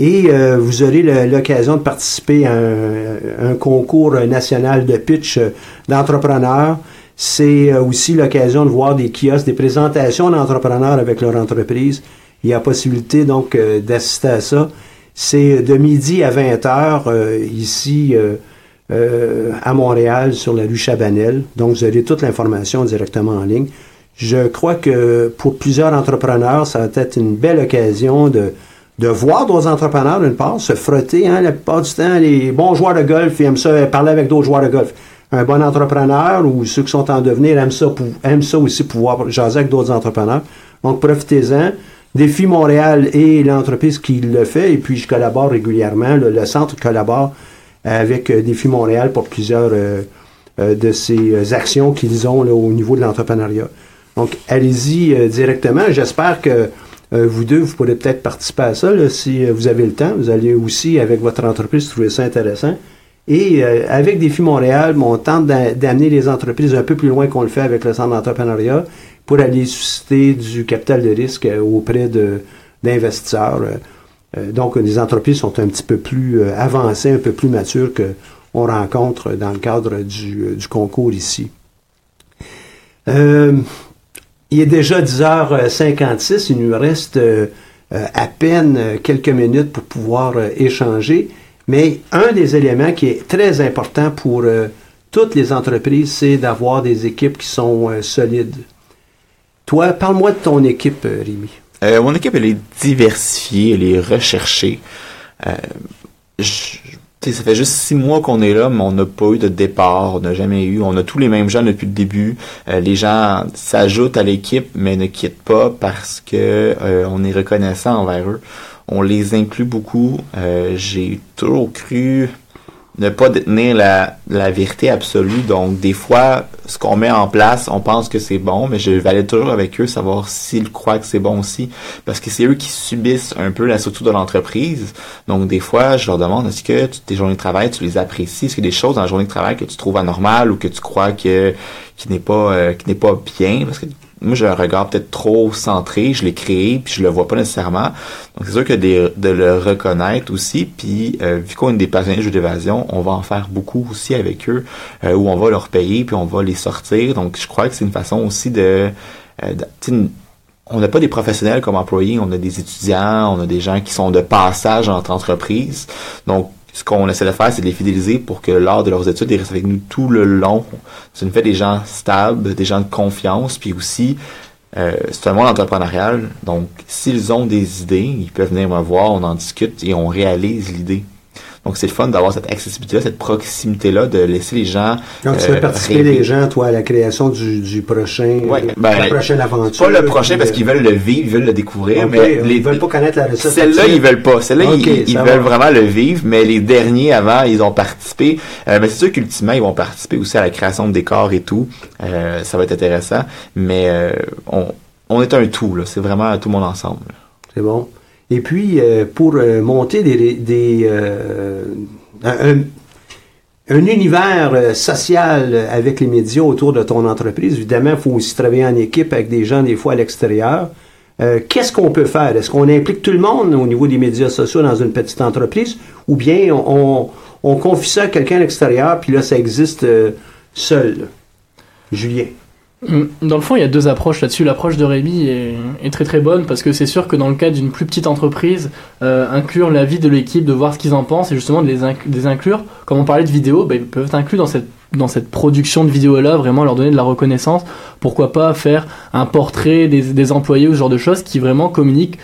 S1: Et euh, vous aurez l'occasion de participer à un, concours national de pitch euh, d'entrepreneurs. C'est euh, aussi l'occasion de voir des kiosques, des présentations d'entrepreneurs avec leur entreprise. Il y a possibilité donc euh, d'assister à ça. C'est de midi à 20h euh, ici euh, à Montréal sur la rue Chabanel. Donc vous aurez toute l'information directement en ligne. Je crois que pour plusieurs entrepreneurs, ça va être une belle occasion de, de voir d'autres entrepreneurs, d'une part, se frotter. Hein, la plupart du temps, les bons joueurs de golf, ils aiment ça, parler avec d'autres joueurs de golf. Un bon entrepreneur ou ceux qui sont en devenir aiment ça, aiment ça aussi pouvoir jaser avec d'autres entrepreneurs. Donc, profitez-en. Défi Montréal et l'entreprise qui le fait, et puis je collabore régulièrement. Le, centre collabore avec euh, Défi Montréal pour plusieurs euh, euh, de ces euh, actions qu'ils ont là, au niveau de l'entrepreneuriat. Donc, allez-y euh, directement. J'espère que euh, vous deux, vous pourrez peut-être participer à ça là, si euh, vous avez le temps. Vous allez aussi, avec votre entreprise, trouver ça intéressant. Et euh, avec Défi Montréal, on tente d'a- d'amener les entreprises un peu plus loin qu'on le fait avec le centre d'entrepreneuriat pour aller susciter du capital de risque euh, auprès d'investisseurs. Euh, euh, donc, les entreprises sont un petit peu plus euh, avancées, un peu plus matures que on rencontre dans le cadre du, euh, du concours ici. Euh, il est déjà 10h56, il nous reste euh, à peine quelques minutes pour pouvoir euh, échanger, mais un des éléments qui est très important pour euh, toutes les entreprises, c'est d'avoir des équipes qui sont solides. Toi, parle-moi de ton équipe, Rémi.
S2: Mon équipe, elle est diversifiée, elle est recherchée. Je- sais, ça fait juste six mois qu'on est là, mais on n'a pas eu de départ, on n'a jamais eu. On a tous les mêmes gens depuis le début. Euh, les gens s'ajoutent à l'équipe, mais ne quittent pas parce que euh, on est reconnaissant envers eux. On les inclut beaucoup. Euh, J'ai toujours cru ne pas détenir la, vérité absolue. Donc, des fois, ce qu'on met en place, on pense que c'est bon, mais je aller toujours avec eux, savoir s'ils croient que c'est bon aussi. Parce que c'est eux qui subissent un peu la structure de l'entreprise. Donc, des fois, je leur demande, est-ce que tes journées de travail, tu les apprécies? Est-ce a des choses dans la journée de travail que tu trouves anormales ou que tu crois que qui n'est pas euh, qui n'est pas bien? Parce que moi j'ai un regard peut-être trop centré, je l'ai créé puis je le vois pas nécessairement. Donc c'est sûr que de, le reconnaître aussi, puis euh, vu qu'on est des passionnés de jeux d'évasion, on va en faire beaucoup aussi avec eux, euh, où on va leur payer puis on va les sortir. Donc je crois que c'est une façon aussi de, euh, de on n'a pas des professionnels comme employés, on a des étudiants, on a des gens qui sont de passage dans notre entreprise. Donc ce qu'on essaie de faire, c'est de les fidéliser pour que lors de leurs études, ils restent avec nous tout le long. Ça nous fait des gens stables, des gens de confiance, puis aussi, euh, c'est un monde entrepreneurial. Donc, s'ils ont des idées, ils peuvent venir me voir, on en discute et on réalise l'idée. Donc, c'est le fun d'avoir cette accessibilité-là, cette proximité-là, de laisser les gens.
S1: Donc, tu
S2: euh,
S1: fais participer
S2: rêver.
S1: les gens, toi, à la création du, du prochain,
S2: Ouais,
S1: euh,
S2: ben,
S1: la prochaine aventure.
S2: Pas le prochain parce
S1: Euh,
S2: qu'ils veulent le vivre, ils veulent le découvrir, mais
S1: ils veulent pas connaître la recette.
S2: Celle-là, ils veulent pas. Celle-là, ils, veulent vraiment le vivre, mais les derniers avant, ils ont participé. Euh, mais c'est sûr qu'ultimement, ils vont participer aussi à la création de décors et tout. Euh, ça va être intéressant. Mais euh, on, on est un tout, là. C'est vraiment tout le monde ensemble.
S1: C'est bon. Et puis, euh, pour euh, monter des, des euh, un, un univers euh, social avec les médias autour de ton entreprise, évidemment, il faut aussi travailler en équipe avec des gens, des fois, à l'extérieur. Euh, Qu'est-ce qu'on peut faire? Est-ce qu'on implique tout le monde au niveau des médias sociaux dans une petite entreprise? Ou bien on, on, on confie ça à quelqu'un à l'extérieur, puis là, ça existe euh, seul? Julien?
S4: Hum, Dans le fond, il y a deux approches là-dessus. L'approche de Rémi est, est très très bonne parce que c'est sûr que dans le cadre d'une plus petite entreprise, euh, inclure l'avis de l'équipe, de voir ce qu'ils en pensent et justement de les, inc- les inclure. Comme on parlait de vidéo, bah, ils peuvent être inclus dans cette dans cette production de vidéo-là, vraiment leur donner de la reconnaissance. Pourquoi pas faire un portrait des, des employés ou ce genre de choses qui vraiment communiquent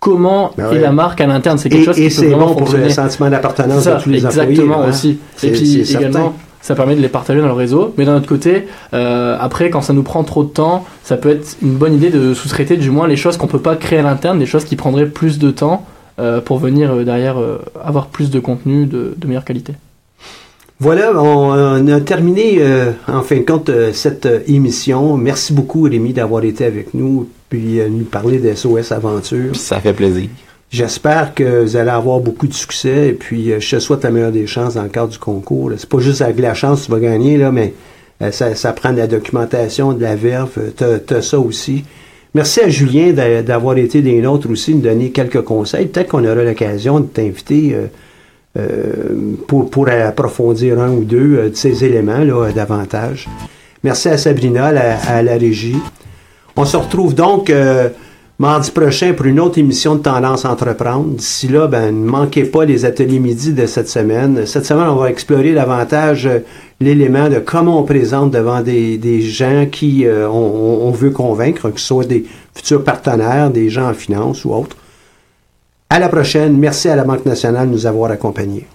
S4: comment
S1: Ben
S4: est la marque à l'interne. C'est quelque
S1: Et,
S4: chose
S1: et
S4: qui peut
S1: c'est
S4: vraiment
S1: bon pour le sentiment d'appartenance de tous les
S4: exactement
S1: employés. hein.
S4: aussi. Et puis
S1: c'est certain.
S4: Ça permet de les partager dans le réseau. Mais d'un autre côté, euh, après, quand ça nous prend trop de temps, ça peut être une bonne idée de sous-traiter du moins les choses qu'on peut pas créer à l'interne, des choses qui prendraient plus de temps euh, pour venir euh, derrière euh, avoir plus de contenu de, de meilleure qualité.
S1: Voilà, on, on a terminé euh, en fin de compte euh, cette émission. Merci beaucoup Rémi d'avoir été avec nous puis euh, nous parler de SOS Aventure.
S2: Ça fait plaisir.
S1: J'espère que vous allez avoir beaucoup de succès et puis euh, je te souhaite la meilleure des chances dans le cadre du concours. C'est pas juste avec la chance que tu vas gagner là, mais euh, ça, ça prend de la documentation, de la verve. euh, T'as, t'as ça aussi. Merci à Julien d'a- d'avoir été des nôtres aussi, nous donner quelques conseils. Peut-être qu'on aura l'occasion de t'inviter euh, euh, pour, pour approfondir un ou deux euh, de ces éléments là, davantage. Merci à Sabrina, à la, régie. On se retrouve donc mardi prochain pour une autre émission de Tendance Entreprendre. D'ici là, ben, ne manquez pas les ateliers midi de cette semaine. Cette semaine, on va explorer davantage euh, l'élément de comment on présente devant des, des gens qui euh, on, veut convaincre, que ce soit des futurs partenaires, des gens en finance ou autres. À la prochaine. Merci à la Banque nationale de nous avoir accompagnés.